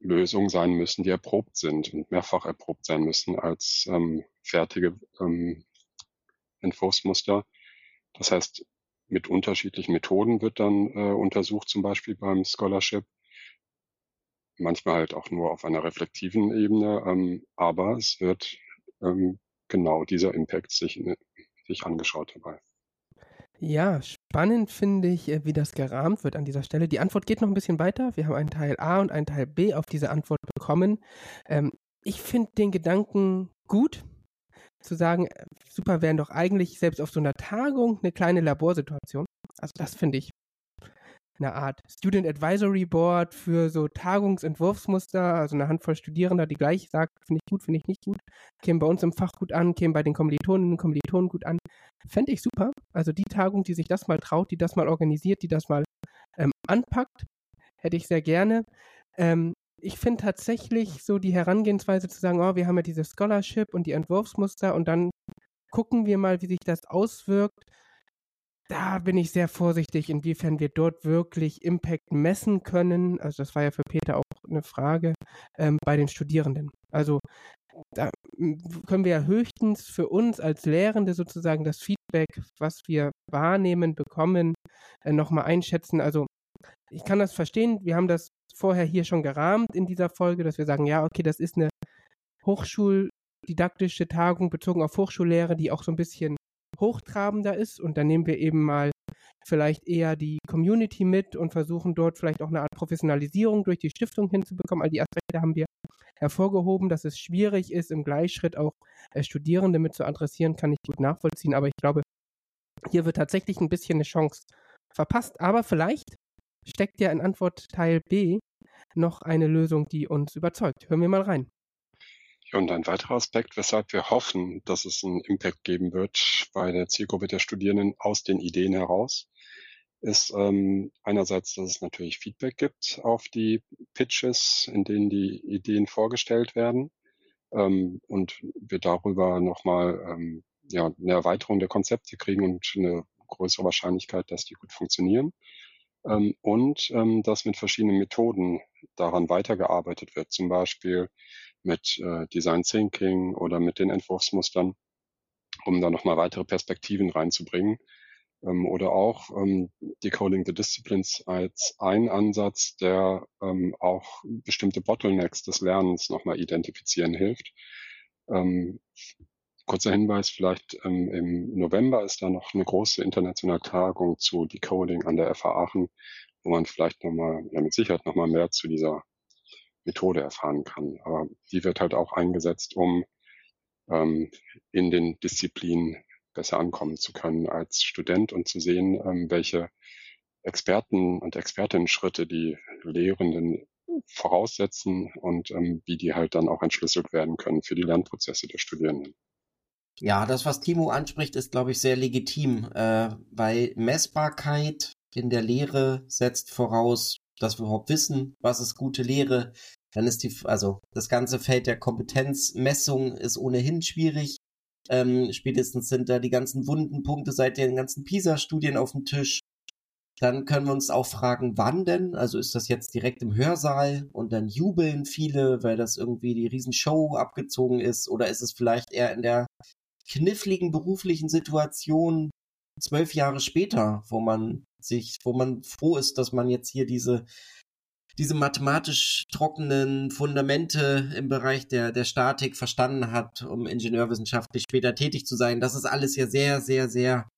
Speaker 6: Lösungen sein müssen, die erprobt sind und mehrfach erprobt sein müssen als ähm, fertige ähm, Entwurfsmuster. Das heißt, mit unterschiedlichen Methoden wird dann äh, untersucht, zum Beispiel beim Scholarship. Manchmal halt auch nur auf einer reflektiven Ebene, ähm, aber es wird ähm, genau dieser Impact sich, sich angeschaut dabei.
Speaker 2: Ja, spannend finde ich, äh, wie das gerahmt wird an dieser Stelle. Die Antwort geht noch ein bisschen weiter. Wir haben einen Teil A und einen Teil B auf diese Antwort bekommen. Ähm, ich finde den Gedanken gut, zu sagen, äh, super wären doch eigentlich selbst auf so einer Tagung eine kleine Laborsituation. Also das finde ich eine Art Student Advisory Board für so Tagungsentwurfsmuster, also eine Handvoll Studierender, die gleich sagt, finde ich gut, finde ich nicht gut, kämen bei uns im Fach gut an, kämen bei den Kommilitoninnen und Kommilitonen gut an. Fände ich super. Also die Tagung, die sich das mal traut, die das mal organisiert, die das mal ähm, anpackt, hätte ich sehr gerne. Ähm, ich finde tatsächlich so die Herangehensweise zu sagen, oh, wir haben ja diese Scholarship und die Entwurfsmuster und dann gucken wir mal, wie sich das auswirkt da bin ich sehr vorsichtig, inwiefern wir dort wirklich Impact messen können. Also das war ja für Peter auch eine Frage ähm, bei den Studierenden. Also da können wir ja höchstens für uns als Lehrende sozusagen das Feedback, was wir wahrnehmen, bekommen, äh, nochmal einschätzen. Also ich kann das verstehen. Wir haben das vorher hier schon gerahmt in dieser Folge, dass wir sagen, ja, okay, das ist eine hochschuldidaktische Tagung bezogen auf Hochschullehre, die auch so ein bisschen hochtrabender ist. Und dann nehmen wir eben mal vielleicht eher die Community mit und versuchen dort vielleicht auch eine Art Professionalisierung durch die Stiftung hinzubekommen. All die Aspekte haben wir hervorgehoben, dass es schwierig ist, im Gleichschritt auch äh, Studierende mit zu adressieren, kann ich gut nachvollziehen. Aber ich glaube, hier wird tatsächlich ein bisschen eine Chance verpasst. Aber vielleicht steckt ja in Antwort Teil B noch eine Lösung, die uns überzeugt. Hören wir mal rein.
Speaker 6: Und ein weiterer Aspekt, weshalb wir hoffen, dass es einen Impact geben wird bei der Zielgruppe der Studierenden aus den Ideen heraus, ist ähm, einerseits, dass es natürlich Feedback gibt auf die Pitches, in denen die Ideen vorgestellt werden ähm, und wir darüber nochmal ähm, ja, eine Erweiterung der Konzepte kriegen und eine größere Wahrscheinlichkeit, dass die gut funktionieren. Ähm, und ähm, dass mit verschiedenen Methoden daran weitergearbeitet wird, zum Beispiel mit äh, Design Thinking oder mit den Entwurfsmustern, um da nochmal weitere Perspektiven reinzubringen. Ähm, oder auch ähm, Decoding the Disciplines als ein Ansatz, der ähm, auch bestimmte Bottlenecks des Lernens nochmal identifizieren hilft. Ähm, kurzer Hinweis, vielleicht ähm, im November ist da noch eine große internationale Tagung zu Decoding an der FH Aachen, wo man vielleicht nochmal, ja mit Sicherheit nochmal mehr zu dieser Methode erfahren kann. Aber die wird halt auch eingesetzt, um ähm, in den Disziplinen besser ankommen zu können als Student und zu sehen, ähm, welche Experten und Expertinnen-Schritte die Lehrenden voraussetzen und ähm, wie die halt dann auch entschlüsselt werden können für die Lernprozesse der Studierenden.
Speaker 1: Ja, das, was Timo anspricht, ist, glaube ich, sehr legitim, äh, weil Messbarkeit in der Lehre setzt voraus, dass wir überhaupt wissen, was ist gute Lehre, Dann ist die, also das ganze Feld der Kompetenzmessung ist ohnehin schwierig. Ähm, spätestens sind da die ganzen wunden Punkte seit den ganzen PISA-Studien auf dem Tisch. Dann können wir uns auch fragen, wann denn? Also ist das jetzt direkt im Hörsaal und dann jubeln viele, weil das irgendwie die Riesenshow abgezogen ist? Oder ist es vielleicht eher in der kniffligen beruflichen Situation zwölf Jahre später, wo man sich, wo man froh ist, dass man jetzt hier diese diese mathematisch trockenen Fundamente im Bereich der, der Statik verstanden hat, um ingenieurwissenschaftlich später tätig zu sein. Das ist alles ja sehr, sehr, sehr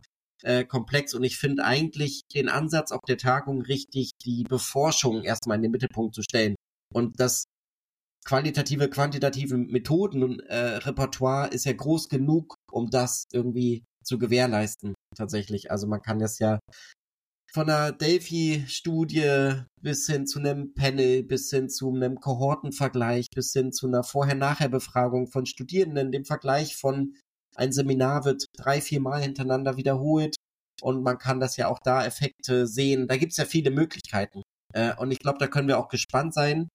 Speaker 1: äh, komplex und ich finde eigentlich den Ansatz auf der Tagung richtig, die Beforschung erstmal in den Mittelpunkt zu stellen. Und das qualitative, quantitative Methoden äh, Repertoire ist ja groß genug, um das irgendwie zu gewährleisten, tatsächlich. Also man kann das ja von einer Delphi-Studie bis hin zu einem Panel, bis hin zu einem Kohortenvergleich, bis hin zu einer Vorher-Nachher-Befragung von Studierenden, dem Vergleich von ein Seminar wird drei, vier Mal hintereinander wiederholt und man kann das ja auch da Effekte sehen. Da gibt's ja viele Möglichkeiten. Äh, und ich glaube, da können wir auch gespannt sein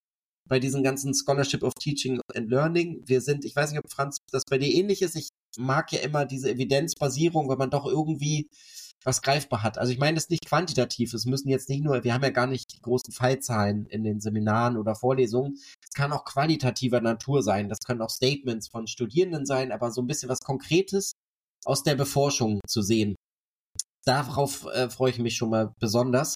Speaker 1: bei diesen ganzen Scholarship of Teaching and Learning. Wir sind, ich weiß nicht, ob Franz das bei dir ähnlich ist. Ich mag ja immer diese Evidenzbasierung, weil man doch irgendwie was greifbar hat. Also ich meine das nicht quantitativ. Es müssen jetzt nicht nur, wir haben ja gar nicht die großen Fallzahlen in den Seminaren oder Vorlesungen. Es kann auch qualitativer Natur sein. Das können auch Statements von Studierenden sein, aber so ein bisschen was Konkretes aus der Beforschung zu sehen. Darauf äh, freue ich mich schon mal besonders.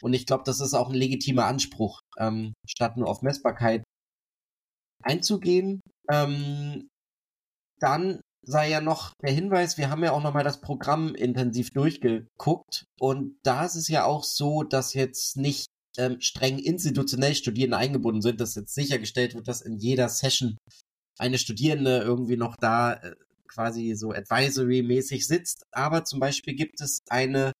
Speaker 1: Und ich glaube, das ist auch ein legitimer Anspruch, ähm, statt nur auf Messbarkeit einzugehen. Ähm, dann sei ja noch der Hinweis, wir haben ja auch nochmal das Programm intensiv durchgeguckt und da ist es ja auch so, dass jetzt nicht ähm, streng institutionell Studierende eingebunden sind, dass jetzt sichergestellt wird, dass in jeder Session eine Studierende irgendwie noch da äh, quasi so advisory-mäßig sitzt. Aber zum Beispiel gibt es eine,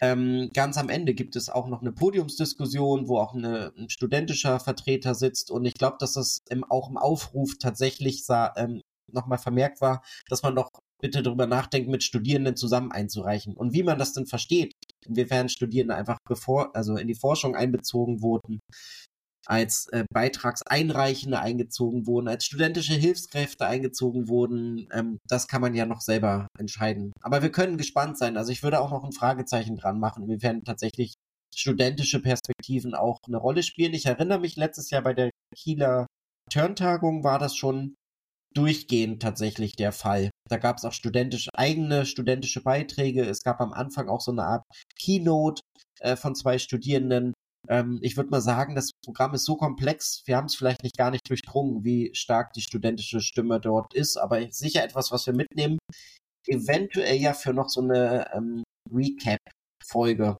Speaker 1: ähm, ganz am Ende gibt es auch noch eine Podiumsdiskussion, wo auch eine, ein studentischer Vertreter sitzt. Und ich glaube, dass das im, auch im Aufruf tatsächlich ähm, nochmal vermerkt war, dass man doch bitte darüber nachdenkt, mit Studierenden zusammen einzureichen. Und wie man das denn versteht, inwiefern Studierende einfach bevor, also in die Forschung einbezogen wurden, als äh, Beitragseinreichende eingezogen wurden, als studentische Hilfskräfte eingezogen wurden, ähm, das kann man ja noch selber entscheiden. Aber wir können gespannt sein. Also ich würde auch noch ein Fragezeichen dran machen, inwiefern tatsächlich studentische Perspektiven auch eine Rolle spielen. Ich erinnere mich letztes Jahr bei der Kieler Turntagung war das schon durchgehend tatsächlich der Fall. Da gab es auch studentische, eigene studentische Beiträge. Es gab am Anfang auch so eine Art Keynote äh, von zwei Studierenden. Ähm, ich würde mal sagen, das Programm ist so komplex, wir haben es vielleicht nicht gar nicht durchdrungen, wie stark die studentische Stimme dort ist, aber sicher etwas, was wir mitnehmen. Eventuell ja für noch so eine ähm, Recap Folge.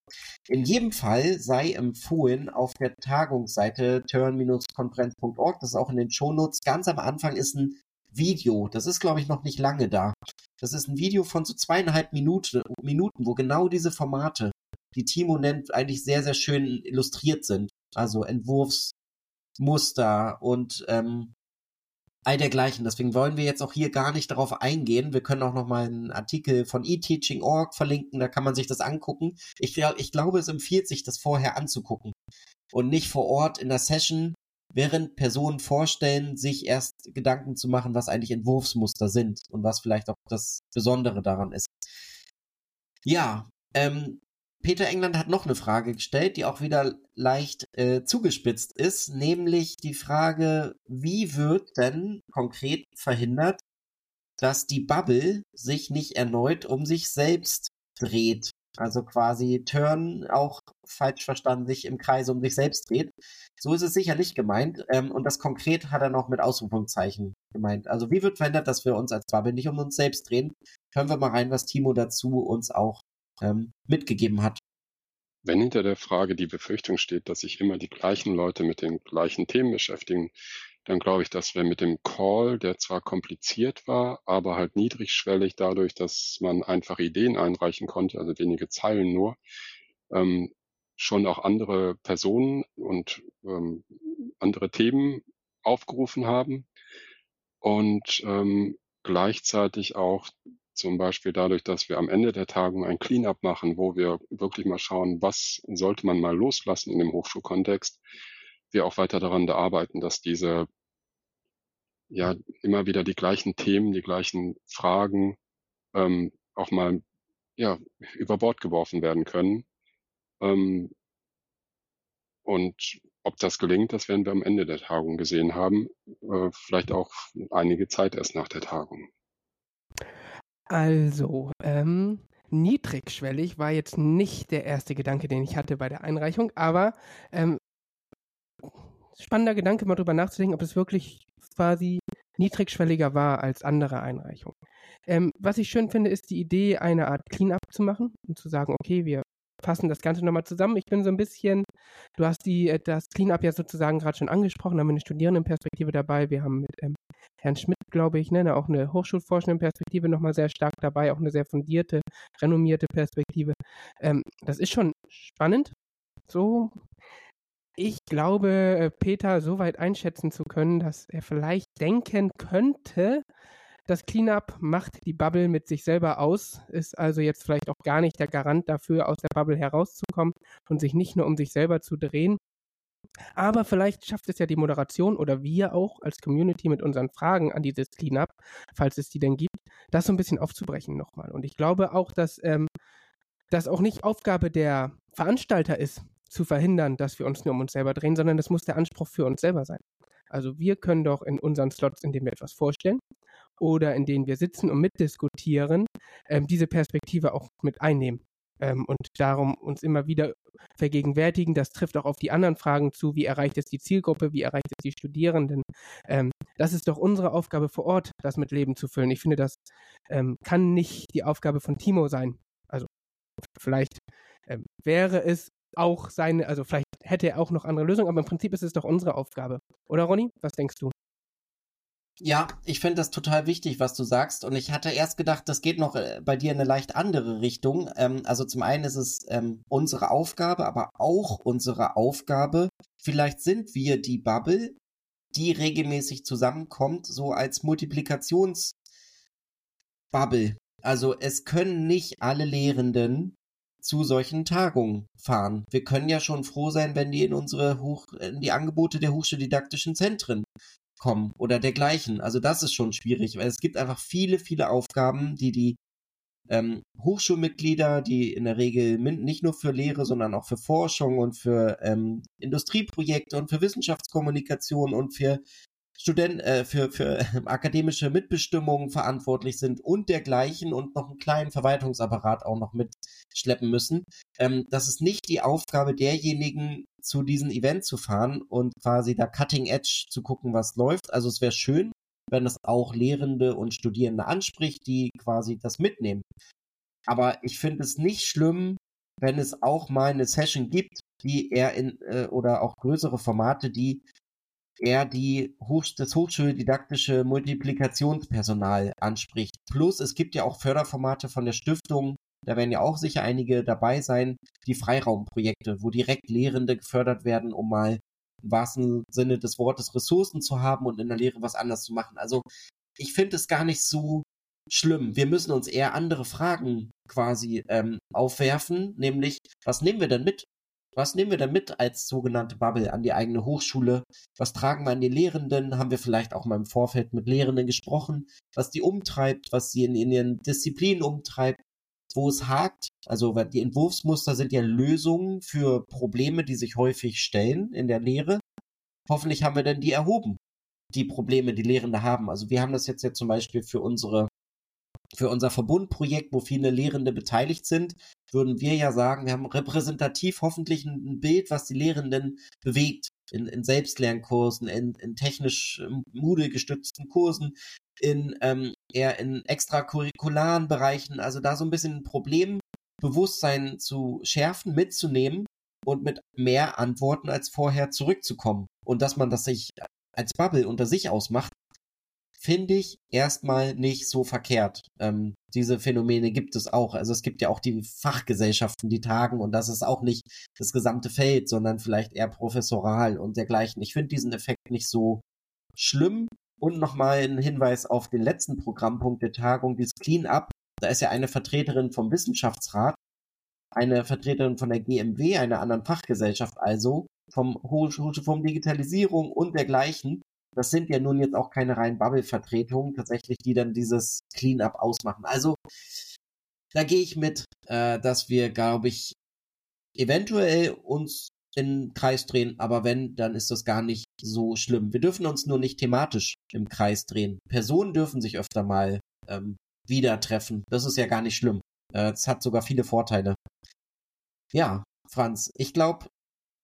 Speaker 1: In jedem Fall sei empfohlen auf der Tagungsseite turn-konferenz.org, das ist auch in den Shownotes, ganz am Anfang ist ein Video. Das ist, glaube ich, noch nicht lange da. Das ist ein Video von so zweieinhalb Minuten, Minuten, wo genau diese Formate, die Timo nennt, eigentlich sehr, sehr schön illustriert sind. Also Entwurfsmuster und ähm, all dergleichen. Deswegen wollen wir jetzt auch hier gar nicht darauf eingehen. Wir können auch noch mal einen Artikel von eTeaching.org verlinken, da kann man sich das angucken. Ich, ich glaube, es empfiehlt sich, das vorher anzugucken und nicht vor Ort in der Session während Personen vorstellen, sich erst Gedanken zu machen, was eigentlich Entwurfsmuster sind und was vielleicht auch das Besondere daran ist. Ja, ähm, Peter England hat noch eine Frage gestellt, die auch wieder leicht äh, zugespitzt ist, nämlich die Frage, wie wird denn konkret verhindert, dass die Bubble sich nicht erneut um sich selbst dreht? Also quasi Turn auch falsch verstanden sich im Kreis um sich selbst dreht. So ist es sicher nicht gemeint. Ähm, und das konkret hat er noch mit Ausrufungszeichen gemeint. Also wie wird verhindert, dass wir uns als Bubble nicht um uns selbst drehen? Hören wir mal rein, was Timo dazu uns auch ähm, mitgegeben hat.
Speaker 6: Wenn hinter der Frage die Befürchtung steht, dass sich immer die gleichen Leute mit den gleichen Themen beschäftigen, dann glaube ich, dass wir mit dem Call, der zwar kompliziert war, aber halt niedrigschwellig dadurch, dass man einfach Ideen einreichen konnte, also wenige Zeilen nur, ähm, schon auch andere Personen und ähm, andere Themen aufgerufen haben. Und ähm, gleichzeitig auch zum Beispiel dadurch, dass wir am Ende der Tagung ein Cleanup machen, wo wir wirklich mal schauen, was sollte man mal loslassen in dem Hochschulkontext, wir auch weiter daran arbeiten, dass diese ja immer wieder die gleichen Themen, die gleichen Fragen ähm, auch mal ja über Bord geworfen werden können. Ähm, und ob das gelingt, das werden wir am Ende der Tagung gesehen haben. Äh, vielleicht auch einige Zeit erst nach der Tagung.
Speaker 2: Also, ähm, niedrigschwellig war jetzt nicht der erste Gedanke, den ich hatte bei der Einreichung, aber ähm, spannender Gedanke, mal drüber nachzudenken, ob es wirklich quasi niedrigschwelliger war als andere Einreichungen. Ähm, was ich schön finde, ist die Idee, eine Art Cleanup zu machen und zu sagen, okay, wir fassen das Ganze nochmal zusammen. Ich bin so ein bisschen, du hast die, äh, das Cleanup ja sozusagen gerade schon angesprochen, haben wir eine Studierendenperspektive dabei. Wir haben mit ähm, Herrn Schmidt, glaube ich, ne, auch eine hochschulforschende Perspektive nochmal sehr stark dabei, auch eine sehr fundierte, renommierte Perspektive. Ähm, das ist schon spannend. So, ich glaube, äh, Peter so weit einschätzen zu können, dass er vielleicht denken könnte, das Cleanup macht die Bubble mit sich selber aus, ist also jetzt vielleicht auch gar nicht der Garant dafür, aus der Bubble herauszukommen und sich nicht nur um sich selber zu drehen. Aber vielleicht schafft es ja die Moderation oder wir auch als Community mit unseren Fragen an dieses Cleanup, falls es die denn gibt, das so ein bisschen aufzubrechen nochmal. Und ich glaube auch, dass ähm, das auch nicht Aufgabe der Veranstalter ist, zu verhindern, dass wir uns nur um uns selber drehen, sondern das muss der Anspruch für uns selber sein. Also wir können doch in unseren Slots, in denen wir etwas vorstellen, oder in denen wir sitzen und mitdiskutieren, ähm, diese Perspektive auch mit einnehmen. Ähm, und darum uns immer wieder vergegenwärtigen, das trifft auch auf die anderen Fragen zu, wie erreicht es die Zielgruppe, wie erreicht es die Studierenden. Ähm, das ist doch unsere Aufgabe vor Ort, das mit Leben zu füllen. Ich finde, das ähm, kann nicht die Aufgabe von Timo sein. Also vielleicht ähm, wäre es auch seine, also vielleicht hätte er auch noch andere Lösungen, aber im Prinzip ist es doch unsere Aufgabe. Oder Ronny, was denkst du?
Speaker 1: Ja, ich finde das total wichtig, was du sagst. Und ich hatte erst gedacht, das geht noch äh, bei dir in eine leicht andere Richtung. Ähm, also zum einen ist es ähm, unsere Aufgabe, aber auch unsere Aufgabe. Vielleicht sind wir die Bubble, die regelmäßig zusammenkommt, so als Multiplikationsbubble. Also es können nicht alle Lehrenden zu solchen Tagungen fahren. Wir können ja schon froh sein, wenn die in unsere Hoch, in die Angebote der hochschuldidaktischen Zentren kommen oder dergleichen. Also das ist schon schwierig, weil es gibt einfach viele, viele Aufgaben, die die ähm, Hochschulmitglieder, die in der Regel nicht nur für Lehre, sondern auch für Forschung und für ähm, Industrieprojekte und für Wissenschaftskommunikation und für Studenten, äh, für, für akademische Mitbestimmungen verantwortlich sind und dergleichen und noch einen kleinen Verwaltungsapparat auch noch mitschleppen müssen. Ähm, das ist nicht die Aufgabe derjenigen, zu diesen Event zu fahren und quasi da Cutting Edge zu gucken, was läuft. Also es wäre schön, wenn es auch Lehrende und Studierende anspricht, die quasi das mitnehmen. Aber ich finde es nicht schlimm, wenn es auch mal eine Session gibt, die eher in äh, oder auch größere Formate, die er die Hoch das hochschuldidaktische Multiplikationspersonal anspricht. Plus es gibt ja auch Förderformate von der Stiftung, da werden ja auch sicher einige dabei sein, die Freiraumprojekte, wo direkt Lehrende gefördert werden, um mal im wahrsten Sinne des Wortes Ressourcen zu haben und in der Lehre was anders zu machen. Also ich finde es gar nicht so schlimm. Wir müssen uns eher andere Fragen quasi ähm, aufwerfen, nämlich was nehmen wir denn mit was nehmen wir denn mit als sogenannte Bubble an die eigene Hochschule? Was tragen wir an die Lehrenden? Haben wir vielleicht auch mal im Vorfeld mit Lehrenden gesprochen, was die umtreibt, was sie in, in ihren Disziplinen umtreibt, wo es hakt? Also die Entwurfsmuster sind ja Lösungen für Probleme, die sich häufig stellen in der Lehre. Hoffentlich haben wir denn die erhoben, die Probleme, die Lehrende haben. Also wir haben das jetzt ja zum Beispiel für unsere für unser Verbundprojekt, wo viele Lehrende beteiligt sind, würden wir ja sagen, wir haben repräsentativ hoffentlich ein, Bild, was die Lehrenden bewegt. In, in Selbstlernkursen, in, in technisch ähm, Moodle gestützten Kursen, in ähm, eher in extracurricularen Bereichen, also da so ein bisschen ein Problembewusstsein zu schärfen, mitzunehmen und mit mehr Antworten als vorher zurückzukommen. Und dass man das sich als Bubble unter sich ausmacht, finde ich erstmal nicht so verkehrt. Ähm, diese Phänomene gibt es auch. Also es gibt ja auch die Fachgesellschaften, die tagen und das ist auch nicht das gesamte Feld, sondern vielleicht eher professoral und dergleichen. Ich finde diesen Effekt nicht so schlimm. Und nochmal ein Hinweis auf den letzten Programmpunkt der Tagung, dieses Clean-up. Da ist ja eine Vertreterin vom Wissenschaftsrat, eine Vertreterin von der GMW, einer anderen Fachgesellschaft also, vom Hochschulfonds Digitalisierung und dergleichen. Das sind ja nun jetzt auch keine reinen Bubble-Vertretungen, tatsächlich, die dann dieses Cleanup ausmachen. Also da gehe ich mit, äh, dass wir, glaube ich, eventuell uns in Kreis drehen, aber wenn, dann ist das gar nicht so schlimm. Wir dürfen uns nur nicht thematisch im Kreis drehen. Personen dürfen sich öfter mal ähm, wieder treffen. Das ist ja gar nicht schlimm. Äh, es hat sogar viele Vorteile. Ja, Franz, ich glaube,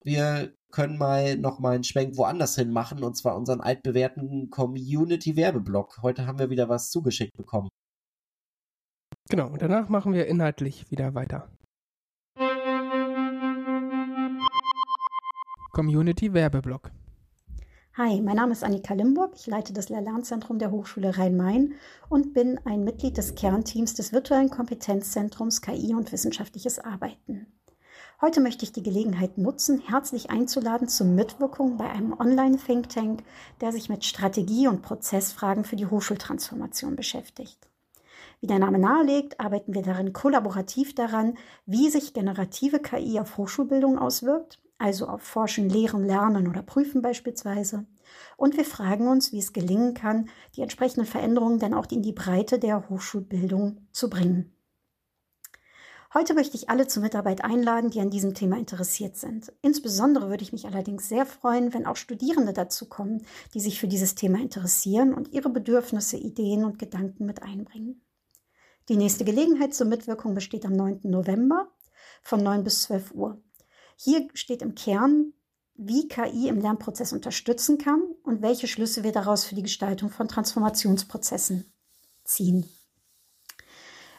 Speaker 1: wir können mal noch mal einen Schwenk woanders hin machen und zwar unseren altbewährten Community-Werbeblock. Heute haben wir wieder was zugeschickt bekommen.
Speaker 2: Genau, und danach machen wir inhaltlich wieder weiter. Community Werbeblock.
Speaker 7: Hi, mein Name ist Annika Limburg. Ich leite das Lehr-Lernzentrum der Hochschule Rhein-Main und bin ein Mitglied des Kernteams des virtuellen Kompetenzzentrums KI und wissenschaftliches Arbeiten. Heute möchte ich die Gelegenheit nutzen, herzlich einzuladen zur Mitwirkung bei einem Online-Think Tank, der sich mit Strategie- und Prozessfragen für die Hochschultransformation beschäftigt. Wie der Name nahelegt, arbeiten wir darin kollaborativ daran, wie sich generative KI auf Hochschulbildung auswirkt also auf Forschen, Lehren, Lernen oder Prüfen beispielsweise. Und wir fragen uns, wie es gelingen kann, die entsprechenden Veränderungen dann auch in die Breite der Hochschulbildung zu bringen. Heute möchte ich alle zur Mitarbeit einladen, die an diesem Thema interessiert sind. Insbesondere würde ich mich allerdings sehr freuen, wenn auch Studierende dazu kommen, die sich für dieses Thema interessieren und ihre Bedürfnisse, Ideen und Gedanken mit einbringen. Die nächste Gelegenheit zur Mitwirkung besteht am 9. November von 9 bis 12 Uhr. Hier steht im Kern, wie KI im Lernprozess unterstützen kann und welche Schlüsse wir daraus für die Gestaltung von Transformationsprozessen ziehen.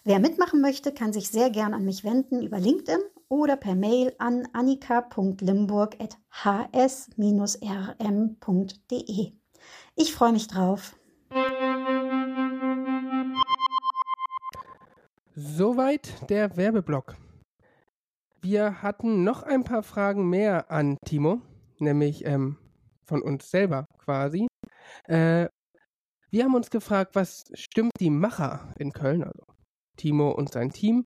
Speaker 7: Wer mitmachen möchte, kann sich sehr gern an mich wenden über LinkedIn oder per Mail an annika.limburg.hs-rm.de. Ich freue mich drauf.
Speaker 2: Soweit der Werbeblock. Wir hatten noch ein paar Fragen mehr an Timo, nämlich ähm, von uns selber quasi. Äh, wir haben uns gefragt, was stimmt die Macher in Köln, also Timo und sein Team,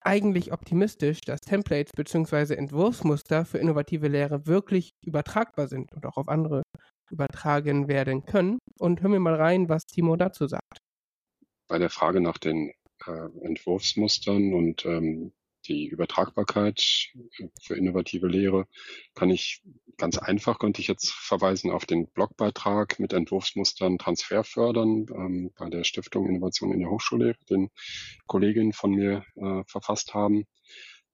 Speaker 2: eigentlich optimistisch, dass Templates bzw. Entwurfsmuster für innovative Lehre wirklich übertragbar sind und auch auf andere übertragen werden können. Und hören wir mal rein, was Timo dazu sagt.
Speaker 6: Bei der Frage nach den äh, Entwurfsmustern und ähm, die Übertragbarkeit für innovative Lehre kann ich ganz einfach, könnte ich jetzt verweisen auf den Blogbeitrag mit Entwurfsmustern Transfer fördern ähm, bei der Stiftung Innovation in der Hochschullehre, den Kolleginnen von mir äh, verfasst haben.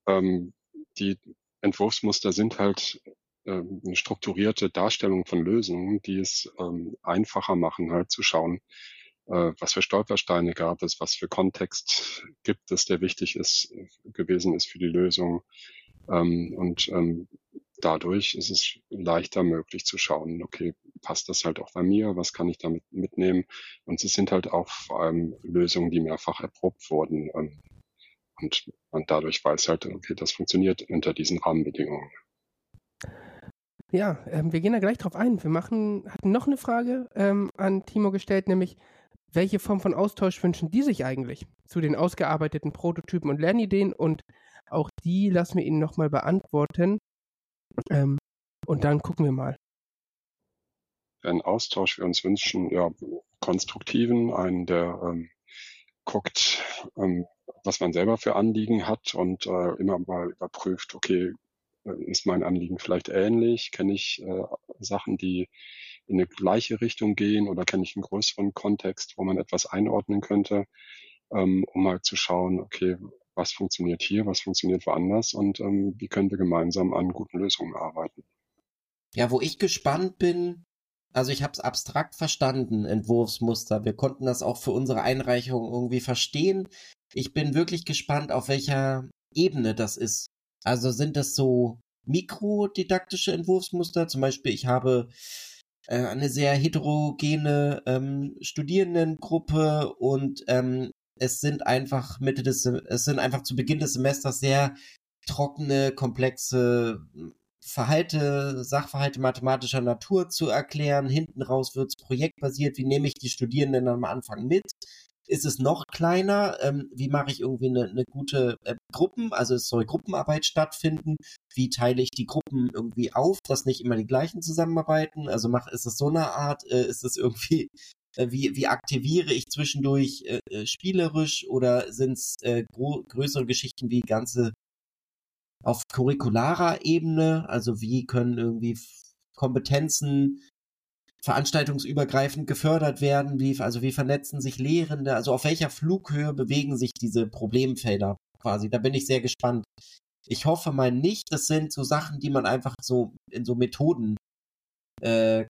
Speaker 6: Ähm, die Entwurfsmuster sind halt äh, eine strukturierte Darstellung von Lösungen, die es ähm, einfacher machen, halt zu schauen, was für Stolpersteine gab es, was für Kontext gibt es, der wichtig ist, gewesen ist für die Lösung. Ähm, und ähm, dadurch ist es leichter möglich zu schauen, okay, passt das halt auch bei mir, was kann ich damit mitnehmen? Und es sind halt auch vor allem Lösungen, die mehrfach erprobt wurden. Ähm, und man dadurch weiß halt, okay, das funktioniert unter diesen Rahmenbedingungen.
Speaker 2: Ja, wir gehen da gleich drauf ein. Wir machen, hatten noch eine Frage an Timo gestellt, nämlich welche Form von Austausch wünschen die sich eigentlich zu den ausgearbeiteten Prototypen und Lernideen? Und auch die lassen wir Ihnen nochmal beantworten. Ähm, und dann gucken wir mal.
Speaker 6: Ein Austausch wir uns wünschen, ja, konstruktiven, einen, der ähm, guckt, ähm, was man selber für Anliegen hat und äh, immer mal überprüft, okay, ist mein Anliegen vielleicht ähnlich? Kenne ich äh, Sachen, die in eine gleiche Richtung gehen oder kenne ich einen größeren Kontext, wo man etwas einordnen könnte, ähm, um mal zu schauen, okay, was funktioniert hier, was funktioniert woanders und ähm, wie können wir gemeinsam an guten Lösungen arbeiten.
Speaker 1: Ja, wo ich gespannt bin, also ich habe es abstrakt verstanden, Entwurfsmuster. Wir konnten das auch für unsere Einreichung irgendwie verstehen. Ich bin wirklich gespannt, auf welcher Ebene das ist. Also sind das so mikrodidaktische Entwurfsmuster? Zum Beispiel, ich habe äh, eine sehr heterogene ähm, Studierendengruppe und ähm, es sind einfach Mitte des, es sind einfach zu Beginn des Semesters sehr trockene, komplexe Verhalte, Sachverhalte mathematischer Natur zu erklären. Hinten raus wird's projektbasiert. Wie nehme ich die Studierenden am Anfang mit? Ist es noch kleiner? Ähm, wie mache ich irgendwie eine, eine gute äh, Gruppen? Also es soll Gruppenarbeit stattfinden. Wie teile ich die Gruppen irgendwie auf, dass nicht immer die gleichen zusammenarbeiten? Also mach, ist es so eine Art? Äh, ist es irgendwie äh, wie, wie aktiviere ich zwischendurch äh, äh spielerisch oder sind es äh, größere Geschichten wie ganze auf curricularer Ebene? Also wie können irgendwie Kompetenzen veranstaltungsübergreifend gefördert werden? Wie, also wie vernetzen sich Lehrende? Also auf welcher Flughöhe bewegen sich diese Problemfelder quasi? Da bin ich sehr gespannt. Ich hoffe mal nicht, das sind so Sachen, die man einfach so in so Methoden äh,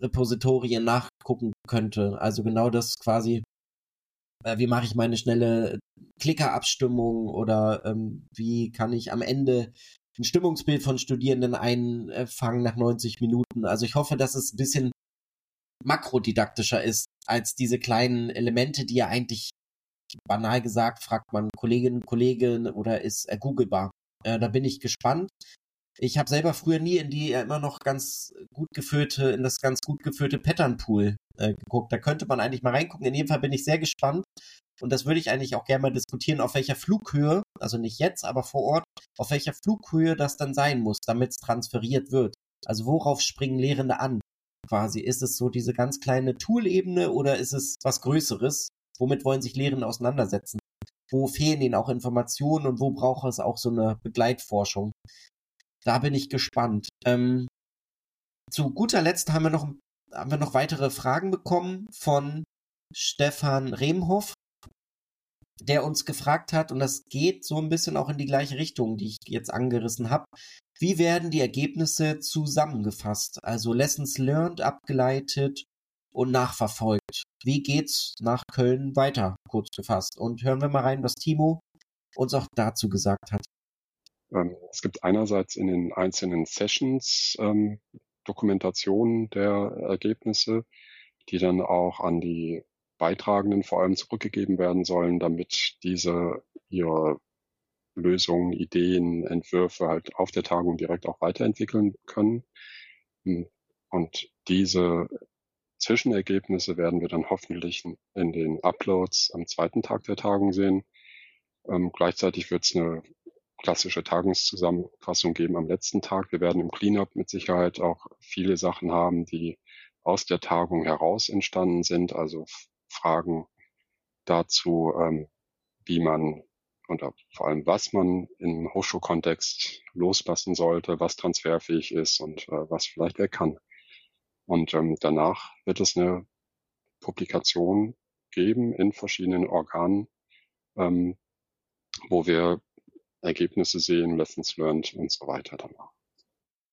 Speaker 1: Repositorien nachgucken könnte. Also genau das quasi, äh, wie mache ich meine schnelle Klickerabstimmung oder ähm, wie kann ich am Ende ein Stimmungsbild von Studierenden einfangen nach 90 Minuten. Also ich hoffe, dass es ein bisschen makrodidaktischer ist als diese kleinen Elemente, die ja eigentlich banal gesagt, fragt man Kolleginnen, Kollegen oder ist er googlebar. Äh, da bin ich gespannt. Ich habe selber früher nie in die immer noch ganz gut geführte, in das ganz gut geführte Pattern-Pool äh, geguckt. Da könnte man eigentlich mal reingucken. In jedem Fall bin ich sehr gespannt. Und das würde ich eigentlich auch gerne mal diskutieren, auf welcher Flughöhe, also nicht jetzt, aber vor Ort, auf welcher Flughöhe das dann sein muss, damit es transferiert wird. Also worauf springen Lehrende an? Quasi, ist es so diese ganz kleine Tool-Ebene oder ist es was Größeres? Womit wollen sich Lehrende auseinandersetzen? Wo fehlen ihnen auch Informationen und wo braucht es auch so eine Begleitforschung? Da bin ich gespannt. Ähm, zu guter Letzt haben wir noch, haben wir noch weitere Fragen bekommen von Stefan Remhoff, der uns gefragt hat, und das geht so ein bisschen auch in die gleiche Richtung, die ich jetzt angerissen habe. Wie werden die Ergebnisse zusammengefasst? Also Lessons learned, abgeleitet und nachverfolgt. Wie geht's nach Köln weiter, kurz gefasst? Und hören wir mal rein, was Timo uns auch dazu gesagt hat.
Speaker 6: Ähm, es gibt einerseits in den einzelnen Sessions ähm, Dokumentationen der Ergebnisse, die dann auch an die Beitragenden vor allem zurückgegeben werden sollen, damit diese ihre Lösungen, Ideen, Entwürfe halt auf der Tagung direkt auch weiterentwickeln können. Und diese Zwischenergebnisse werden wir dann hoffentlich in den Uploads am zweiten Tag der Tagung sehen. Ähm, gleichzeitig wird es eine klassische Tagungszusammenfassung geben am letzten Tag. Wir werden im Cleanup mit Sicherheit auch viele Sachen haben, die aus der Tagung heraus entstanden sind, also Fragen dazu, ähm, wie man und vor allem was man im Hochschulkontext loslassen sollte, was transferfähig ist und äh, was vielleicht wer kann. Und ähm, danach wird es eine Publikation geben in verschiedenen Organen, ähm, wo wir Ergebnisse sehen, Lessons learned und so weiter danach.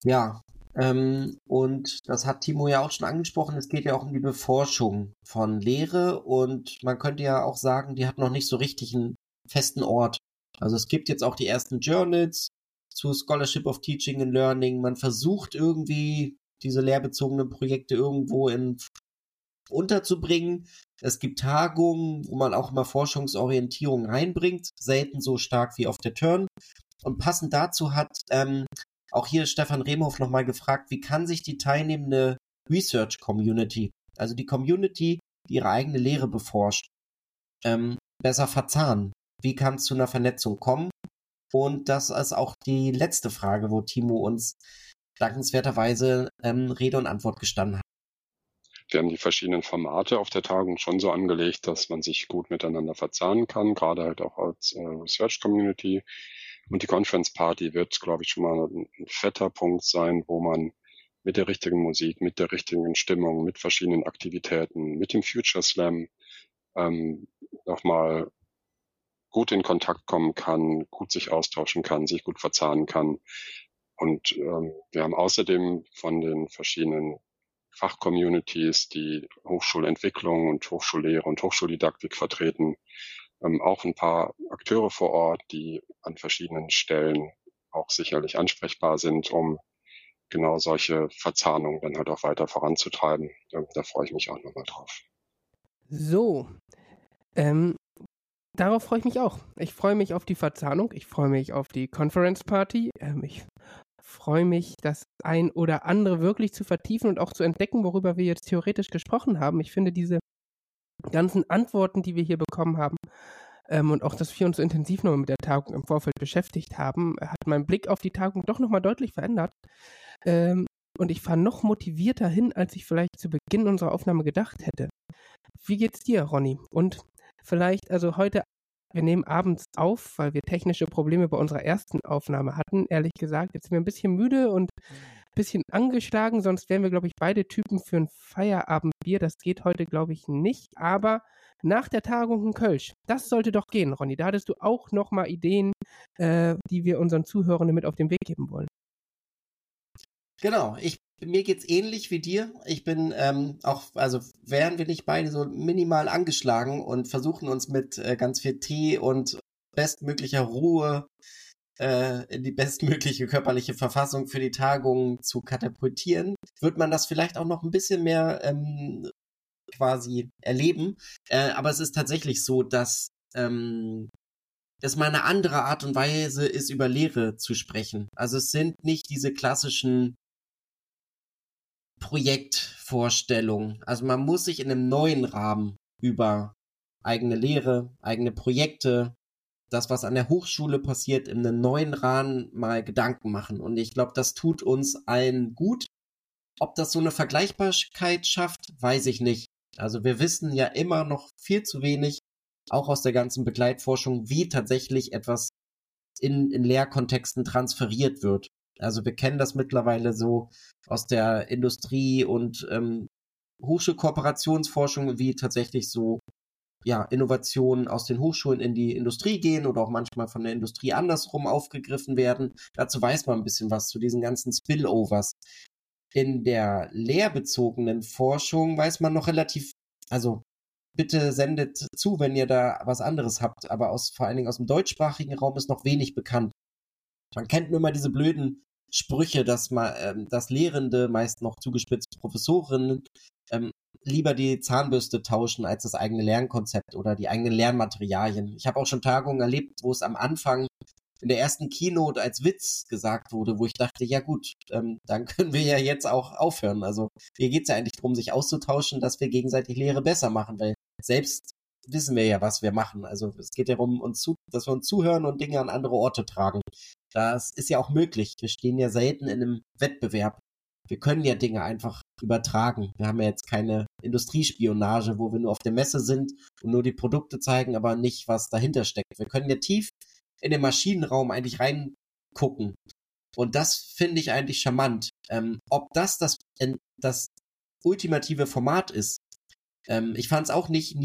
Speaker 1: Ja, ähm, und das hat Timo ja auch schon angesprochen. Es geht ja auch um die Beforschung von Lehre und man könnte ja auch sagen, die hat noch nicht so richtig einen festen Ort. Also es gibt jetzt auch die ersten Journals zu Scholarship of Teaching and Learning. Man versucht irgendwie diese lehrbezogenen Projekte irgendwo in unterzubringen. Es gibt Tagungen, wo man auch mal Forschungsorientierung reinbringt, selten so stark wie auf der Turn. Und passend dazu hat ähm, auch hier Stefan Remhoff nochmal gefragt, wie kann sich die teilnehmende Research Community, also die Community, die ihre eigene Lehre beforscht, ähm, besser verzahnen? Wie kann es zu einer Vernetzung kommen? Und das ist auch die letzte Frage, wo Timo uns dankenswerterweise ähm, Rede und Antwort gestanden hat
Speaker 6: wir haben die verschiedenen Formate auf der Tagung schon so angelegt, dass man sich gut miteinander verzahnen kann, gerade halt auch als äh, Research Community. Und die Conference Party wird, glaube ich, schon mal ein, ein fetter Punkt sein, wo man mit der richtigen Musik, mit der richtigen Stimmung, mit verschiedenen Aktivitäten, mit dem Future Slam ähm, nochmal gut in Kontakt kommen kann, gut sich austauschen kann, sich gut verzahnen kann. Und ähm, wir haben außerdem von den verschiedenen Fachcommunities, die Hochschulentwicklung und Hochschullehre und Hochschuldidaktik vertreten, ähm, auch ein paar Akteure vor Ort, die an verschiedenen Stellen auch sicherlich ansprechbar sind, um genau solche Verzahnungen dann halt auch weiter voranzutreiben. Ähm, da freue ich mich auch nochmal drauf.
Speaker 2: So, ähm, darauf freue ich mich auch. Ich freue mich auf die Verzahnung, ich freue mich auf die Conference Party. Ähm, ich freue mich, das ein oder andere wirklich zu vertiefen und auch zu entdecken, worüber wir jetzt theoretisch gesprochen haben. Ich finde diese ganzen Antworten, die wir hier bekommen haben, ähm, und auch, dass wir uns so intensiv nochmal mit der Tagung im Vorfeld beschäftigt haben, hat mein Blick auf die Tagung doch nochmal deutlich verändert. Ähm, und ich fahre noch motivierter hin, als ich vielleicht zu Beginn unserer Aufnahme gedacht hätte. Wie geht's dir, Ronny? Und vielleicht, also heute, wir nehmen abends auf, weil wir technische Probleme bei unserer ersten Aufnahme hatten. Ehrlich gesagt, jetzt sind wir ein bisschen müde und ein bisschen angeschlagen, sonst wären wir, glaube ich, beide Typen für ein Feierabendbier. Das geht heute, glaube ich, nicht. Aber nach der Tagung in Kölsch, das sollte doch gehen, Ronny. Da hattest du auch nochmal Ideen, äh, die wir unseren Zuhörern mit auf den Weg geben wollen.
Speaker 1: Genau, ich mir geht's ähnlich wie dir. Ich bin ähm, auch, also wären wir nicht beide so minimal angeschlagen und versuchen uns mit äh, ganz viel Tee und bestmöglicher Ruhe äh, in die bestmögliche körperliche Verfassung für die Tagung zu katapultieren, wird man das vielleicht auch noch ein bisschen mehr ähm, quasi erleben. Äh, aber es ist tatsächlich so, dass ähm, es mal eine andere Art und Weise ist, über Lehre zu sprechen. Also es sind nicht diese klassischen Projektvorstellung. Also man muss sich in einem neuen Rahmen über eigene Lehre, eigene Projekte, das, was an der Hochschule passiert, in einem neuen Rahmen mal Gedanken machen. Und ich glaube, das tut uns allen gut. Ob das so eine Vergleichbarkeit schafft, weiß ich nicht. Also wir wissen ja immer noch viel zu wenig, auch aus der ganzen Begleitforschung, wie tatsächlich etwas in, in Lehrkontexten transferiert wird. Also wir kennen das mittlerweile so aus der Industrie und ähm, Hochschulkooperationsforschung, wie tatsächlich so ja, Innovationen aus den Hochschulen in die Industrie gehen oder auch manchmal von der Industrie andersrum aufgegriffen werden. Dazu weiß man ein bisschen was zu diesen ganzen Spillovers. In der lehrbezogenen Forschung weiß man noch relativ, also bitte sendet zu, wenn ihr da was anderes habt, aber aus, vor allen Dingen aus dem deutschsprachigen Raum ist noch wenig bekannt. Man kennt nur immer diese blöden Sprüche, dass man, ähm, dass Lehrende, meist noch zugespitzt Professorinnen, ähm, lieber die Zahnbürste tauschen als das eigene Lernkonzept oder die eigenen Lernmaterialien. Ich habe auch schon Tagungen erlebt, wo es am Anfang in der ersten Keynote als Witz gesagt wurde, wo ich dachte, ja gut, ähm, dann können wir ja jetzt auch aufhören. Also hier geht es ja eigentlich darum, sich auszutauschen, dass wir gegenseitig Lehre besser machen, weil selbst wissen wir ja, was wir machen. Also es geht ja darum, uns zu, dass wir uns zuhören und Dinge an andere Orte tragen. Das ist ja auch möglich. Wir stehen ja selten in einem Wettbewerb. Wir können ja Dinge einfach übertragen. Wir haben ja jetzt keine Industriespionage, wo wir nur auf der Messe sind und nur die Produkte zeigen, aber nicht, was dahinter steckt. Wir können ja tief in den Maschinenraum eigentlich reingucken. Und das finde ich eigentlich charmant. Ähm, ob das das, das ultimative Format ist, ähm, ich fand es auch nicht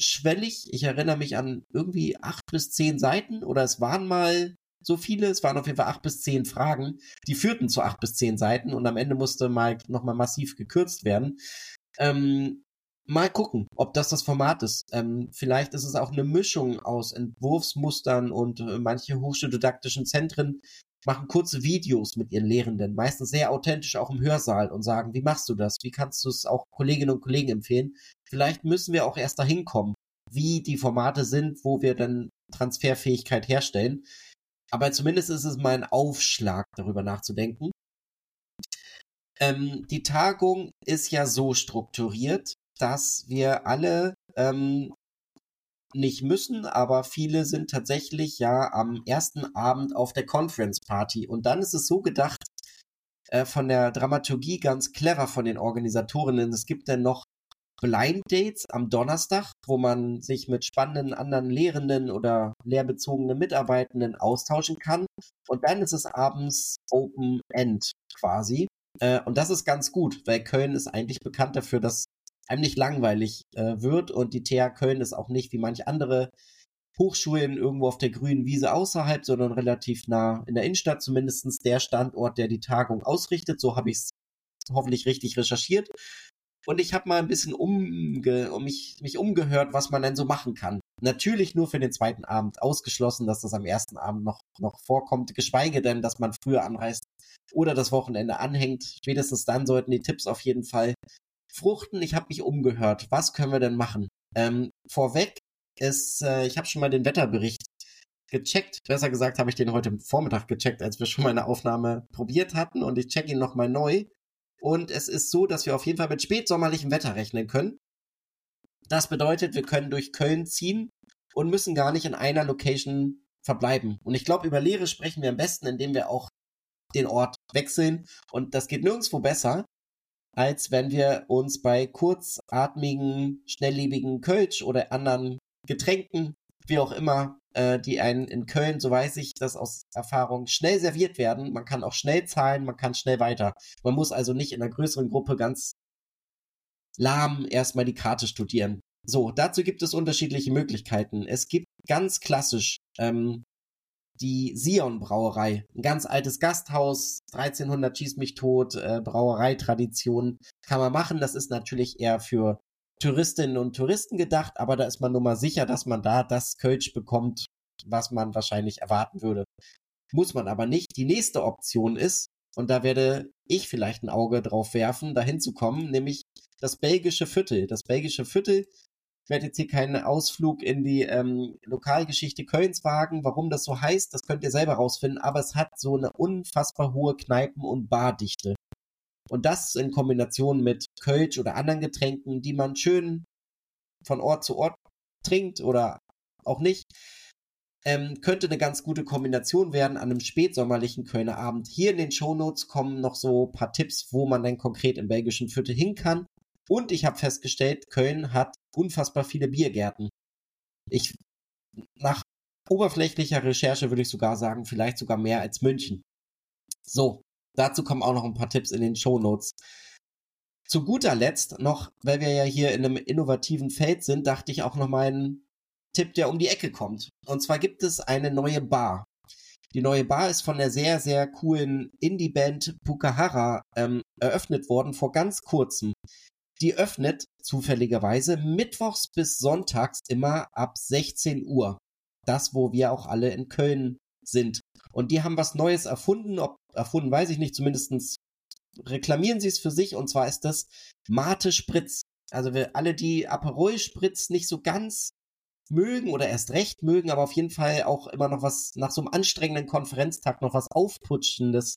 Speaker 1: niedrigschwellig. Ich erinnere mich an irgendwie acht bis zehn Seiten oder es waren mal so viele. Es waren auf jeden Fall acht bis zehn Fragen. Die führten zu acht bis zehn Seiten und am Ende musste mal nochmal massiv gekürzt werden. Ähm, mal gucken, ob das das Format ist. Ähm, vielleicht ist es auch eine Mischung aus Entwurfsmustern und äh, manche hochschuldidaktischen Zentren machen kurze Videos mit ihren Lehrenden, meistens sehr authentisch auch im Hörsaal und sagen, wie machst du das? Wie kannst du es auch Kolleginnen und Kollegen empfehlen? Vielleicht müssen wir auch erst dahin kommen, wie die Formate sind, wo wir dann Transferfähigkeit herstellen. Aber zumindest ist es mal ein Aufschlag, darüber nachzudenken. Ähm, die Tagung ist ja so strukturiert, dass wir alle ähm, nicht müssen, aber viele sind tatsächlich ja am ersten Abend auf der Conference Party. Und dann ist es so gedacht, äh, von der Dramaturgie ganz clever von den Organisatorinnen. Es gibt dann noch Blind Dates am Donnerstag, wo man sich mit spannenden anderen Lehrenden oder lehrbezogenen Mitarbeitenden austauschen kann. Und dann ist es abends Open End quasi. Äh, und das ist ganz gut, weil Köln ist eigentlich bekannt dafür, dass einem nicht langweilig äh, wird und die TH Köln ist auch nicht wie manche andere Hochschulen irgendwo auf der grünen Wiese außerhalb, sondern relativ nah in der Innenstadt, zumindestens der Standort, der die Tagung ausrichtet. So habe ich es hoffentlich richtig recherchiert. Und ich habe mal ein bisschen umge um mich, mich umgehört, was man denn so machen kann. Natürlich nur für den zweiten Abend. Ausgeschlossen, dass das am ersten Abend noch, noch vorkommt. Geschweige denn, dass man früher anreist oder das Wochenende anhängt. Spätestens dann sollten die Tipps auf jeden Fall fruchten. Ich habe mich umgehört. Was können wir denn machen? Ähm, vorweg ist, äh, ich habe schon mal den Wetterbericht gecheckt. Besser gesagt habe ich den heute Vormittag gecheckt, als wir schon mal eine Aufnahme probiert hatten. Und ich check ihn nochmal neu. Und es ist so, dass wir auf jeden Fall mit spätsommerlichem Wetter rechnen können. Das bedeutet, wir können durch Köln ziehen und müssen gar nicht in einer Location verbleiben. Und ich glaube, über Lehre sprechen wir am besten, indem wir auch den Ort wechseln. Und das geht nirgendwo besser, als wenn wir uns bei kurzatmigen, schnelllebigen Kölsch oder anderen Getränken, wie auch immer, äh, die einen in Köln, so weiß ich das aus Erfahrung, schnell serviert werden. Man kann auch schnell zahlen, man kann schnell weiter. Man muss also nicht in einer größeren Gruppe ganz lahm erstmal die Karte studieren. So, dazu gibt es unterschiedliche Möglichkeiten. Es gibt ganz klassisch ähm, die Sion Brauerei, ein ganz altes Gasthaus, 1300 schieß mich tot, äh, Brauereitradition kann man machen. Das ist natürlich eher für Touristinnen und Touristen gedacht, aber da ist man nur mal sicher, dass man da das Kölsch bekommt, was man wahrscheinlich erwarten würde. Muss man aber nicht. Die nächste Option ist, und da werde ich vielleicht ein Auge drauf werfen, dahin zu kommen, nämlich das belgische Viertel. Das belgische Viertel werde jetzt hier keinen Ausflug in die ähm, Lokalgeschichte Kölns wagen. Warum das so heißt, das könnt ihr selber rausfinden. Aber es hat so eine unfassbar hohe Kneipen- und Bardichte. Und das in Kombination mit Kölsch oder anderen Getränken, die man schön von Ort zu Ort trinkt oder auch nicht, ähm, könnte eine ganz gute Kombination werden an einem spätsommerlichen Kölner Abend. Hier in den Shownotes kommen noch so ein paar Tipps, wo man dann konkret im belgischen Viertel hin kann. Und ich habe festgestellt, Köln hat unfassbar viele Biergärten. Ich, nach oberflächlicher Recherche würde ich sogar sagen, vielleicht sogar mehr als München. So, dazu kommen auch noch ein paar Tipps in den Show Notes. Zu guter Letzt noch, weil wir ja hier in einem innovativen Feld sind, dachte ich auch noch mal einen Tipp, der um die Ecke kommt. Und zwar gibt es eine neue Bar. Die neue Bar ist von der sehr, sehr coolen Indie-Band Pukahara ähm, eröffnet worden vor ganz kurzem. Die öffnet zufälligerweise mittwochs bis sonntags immer ab 16 Uhr. Das, wo wir auch alle in Köln sind. Und die haben was Neues erfunden. Ob erfunden, weiß ich nicht. Zumindestens reklamieren sie es für sich. Und zwar ist das Mate Spritz. Also wir alle, die Aperol Spritz nicht so ganz mögen oder erst recht mögen, aber auf jeden Fall auch immer noch was nach so einem anstrengenden Konferenztag noch was Aufputschendes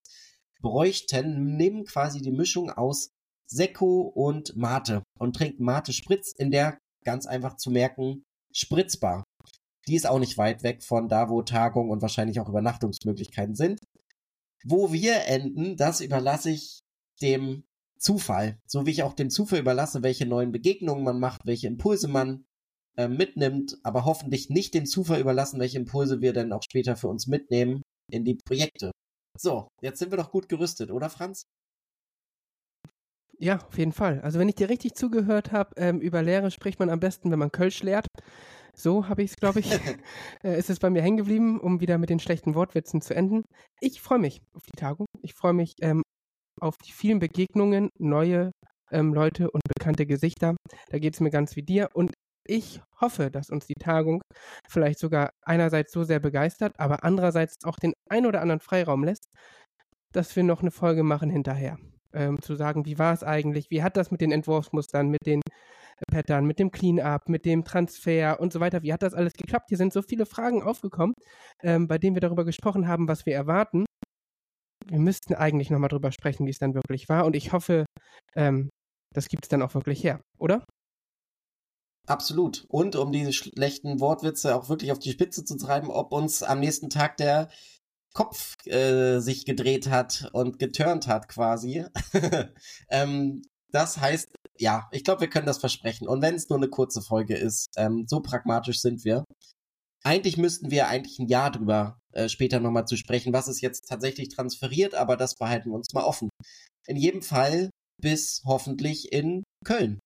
Speaker 1: bräuchten, nehmen quasi die Mischung aus Sekko und Mate und trinkt Mate Spritz in der ganz einfach zu merken Spritzbar. Die ist auch nicht weit weg von da, wo Tagung und wahrscheinlich auch Übernachtungsmöglichkeiten sind. Wo wir enden, das überlasse ich dem Zufall. So wie ich auch dem Zufall überlasse, welche neuen Begegnungen man macht, welche Impulse man äh, mitnimmt, aber hoffentlich nicht dem Zufall überlassen, welche Impulse wir dann auch später für uns mitnehmen in die Projekte. So, jetzt sind wir doch gut gerüstet, oder Franz?
Speaker 2: Ja, auf jeden Fall. Also wenn ich dir richtig zugehört habe, ähm, über Lehre spricht man am besten, wenn man Kölsch lehrt. So habe ich es, glaube ich, äh, ist es bei mir hängen geblieben, um wieder mit den schlechten Wortwitzen zu enden. Ich freue mich auf die Tagung. Ich freue mich ähm, auf die vielen Begegnungen, neue ähm, Leute und bekannte Gesichter. Da geht es mir ganz wie dir. Und ich hoffe, dass uns die Tagung vielleicht sogar einerseits so sehr begeistert, aber andererseits auch den ein oder anderen Freiraum lässt, dass wir noch eine Folge machen hinterher ähm, zu sagen, wie war es eigentlich, wie hat das mit den Entwurfsmustern, mit den Pattern, mit dem Cleanup, mit dem Transfer und so weiter, wie hat das alles geklappt? Hier sind so viele Fragen aufgekommen, ähm, bei denen wir darüber gesprochen haben, was wir erwarten. Wir müssten eigentlich nochmal drüber sprechen, wie es dann wirklich war und ich hoffe, ähm, das gibt es dann auch wirklich her, oder?
Speaker 1: Absolut. Und um diese schlechten Wortwitze auch wirklich auf die Spitze zu treiben, ob uns am nächsten Tag der Kopf äh, sich gedreht hat und geturnt hat quasi. ähm, das heißt, ja, ich glaube, wir können das versprechen. Und wenn es nur eine kurze Folge ist, ähm, so pragmatisch sind wir. Eigentlich müssten wir eigentlich ein Jahr drüber äh, später nochmal zu sprechen, was ist jetzt tatsächlich transferiert, aber das behalten wir uns mal offen. In jedem Fall bis hoffentlich in Köln.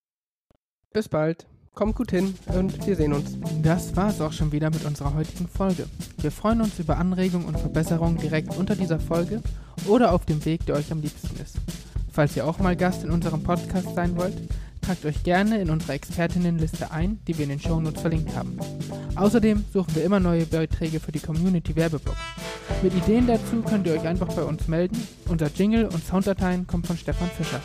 Speaker 2: Bis bald. Kommt gut hin und wir sehen uns. Das war es auch schon wieder mit unserer heutigen Folge. Wir freuen uns über Anregungen und Verbesserungen direkt unter dieser Folge oder auf dem Weg, der euch am liebsten ist. Falls ihr auch mal Gast in unserem Podcast sein wollt, tragt euch gerne in unsere Expertinnenliste ein, die wir in den Shownotes verlinkt haben. Außerdem suchen wir immer neue Beiträge für die Community Werbeblogs. Mit Ideen dazu könnt ihr euch einfach bei uns melden. Unser Jingle und Sounddateien kommen von Stefan Fischer.